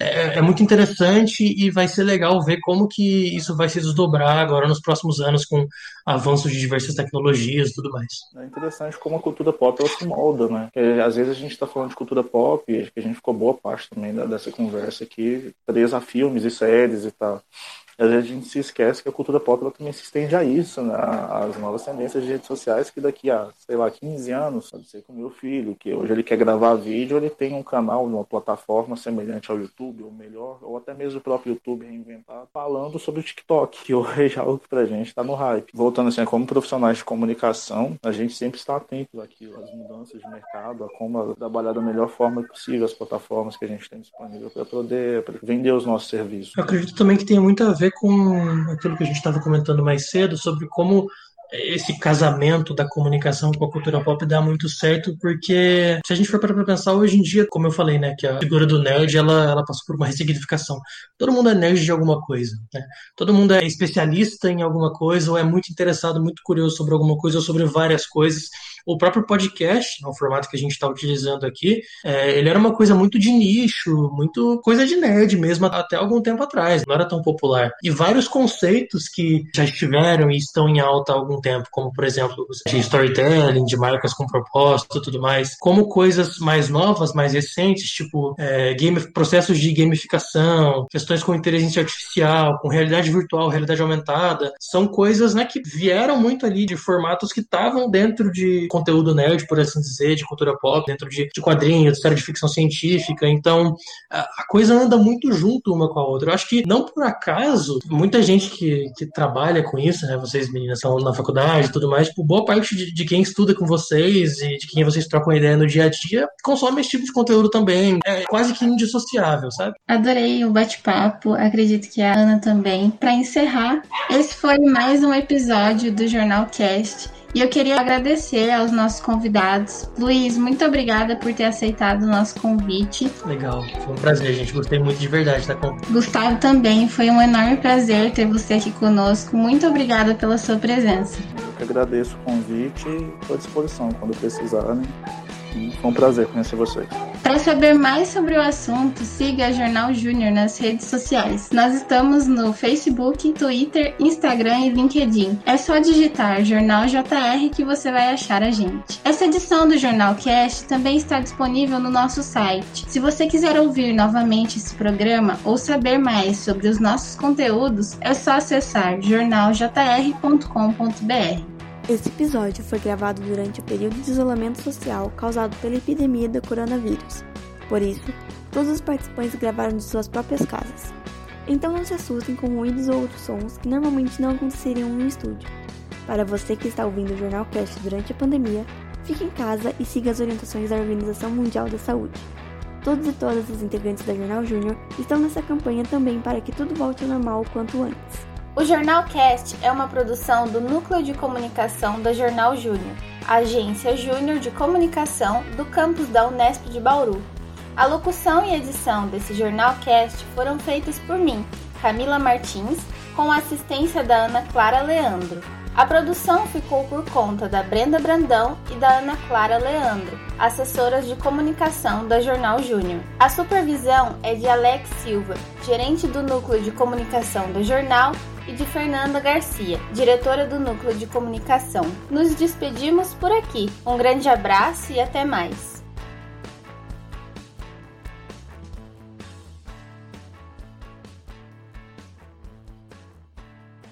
é, é, muito interessante e vai ser legal ver como que isso vai se desdobrar agora nos próximos anos com avanços de diversas tecnologias e tudo mais. É interessante como a cultura pop ela se molda, né? Porque, às vezes a gente está falando de cultura pop, e a gente ficou boa parte também dessa conversa aqui, presa a filmes e séries e tal às vezes a gente se esquece que a cultura pop ela também se estende a isso, né? As novas tendências de redes sociais que daqui a, sei lá, 15 anos, pode ser com meu filho, que hoje ele quer gravar vídeo, ele tem um canal numa plataforma semelhante ao YouTube, ou melhor, ou até mesmo o próprio YouTube reinventado, falando sobre o TikTok, que hoje é algo que pra gente está no hype. Voltando assim, como profissionais de comunicação, a gente sempre está atento aqui às mudanças de mercado, a como trabalhar da melhor forma possível as plataformas que a gente tem disponível para poder vender os nossos serviços. Eu acredito também que tem muito a ver com aquilo que a gente estava comentando mais cedo sobre como esse casamento da comunicação com a cultura pop dá muito certo, porque se a gente for para pensar hoje em dia, como eu falei, né, que a figura do nerd ela, ela passou por uma ressignificação. Todo mundo é nerd de alguma coisa, né? Todo mundo é especialista em alguma coisa ou é muito interessado, muito curioso sobre alguma coisa ou sobre várias coisas. O próprio podcast, no formato que a gente está utilizando aqui, é, ele era uma coisa muito de nicho, muito coisa de nerd mesmo, até algum tempo atrás, não era tão popular. E vários conceitos que já estiveram e estão em alta há algum tempo, como por exemplo de storytelling, de marcas com propósito tudo mais, como coisas mais novas, mais recentes, tipo é, game, processos de gamificação, questões com inteligência artificial, com realidade virtual, realidade aumentada, são coisas né, que vieram muito ali de formatos que estavam dentro de conteúdo nerd, por assim dizer, de cultura pop, dentro de, de quadrinhos, de série de ficção científica. Então, a, a, coisa anda muito junto uma com a outra. Eu acho que, não por acaso, muita gente que, que trabalha com isso, né, vocês meninas estão na faculdade e tudo mais, tipo, boa parte de, de, quem estuda com vocês e de quem vocês trocam ideia no dia a dia consome esse tipo de conteúdo também. É quase que indissociável, sabe? Adorei o bate-papo, acredito que a Ana também. Para encerrar, esse foi mais um episódio do Jornal Cast. E eu queria agradecer aos nossos convidados. Luiz, muito obrigada por ter aceitado o nosso convite. Legal, foi um prazer, gente. Gostei muito de verdade da conta. Gustavo também, foi um enorme prazer ter você aqui conosco. Muito obrigada pela sua presença. Eu que agradeço o convite e estou à disposição quando precisarem. Foi um prazer conhecer vocês. Para saber mais sobre o assunto, siga a Jornal Júnior nas redes sociais. Nós estamos no Facebook, Twitter, Instagram e LinkedIn. É só digitar Jornal JR que você vai achar a gente. Essa edição do Jornal Cast também está disponível no nosso site. Se você quiser ouvir novamente esse programa ou saber mais sobre os nossos conteúdos, é só acessar jornaljr.com.br. Esse episódio foi gravado durante o período de isolamento social causado pela epidemia do coronavírus. Por isso, todos os participantes gravaram de suas próprias casas. Então não se assustem com ruídos ou outros sons que normalmente não aconteceriam no estúdio. Para você que está ouvindo o Jornal Cast durante a pandemia, fique em casa e siga as orientações da Organização Mundial da Saúde. Todos e todas os integrantes da Jornal Júnior estão nessa campanha também para que tudo volte ao normal o quanto antes. O Jornal Cast é uma produção do Núcleo de Comunicação da Jornal Júnior, agência júnior de comunicação do campus da Unesp de Bauru. A locução e edição desse Jornal Cast foram feitas por mim, Camila Martins, com a assistência da Ana Clara Leandro. A produção ficou por conta da Brenda Brandão e da Ana Clara Leandro, assessoras de comunicação da Jornal Júnior. A supervisão é de Alex Silva, gerente do núcleo de comunicação do jornal e de Fernanda Garcia, diretora do Núcleo de Comunicação. Nos despedimos por aqui. Um grande abraço e até mais.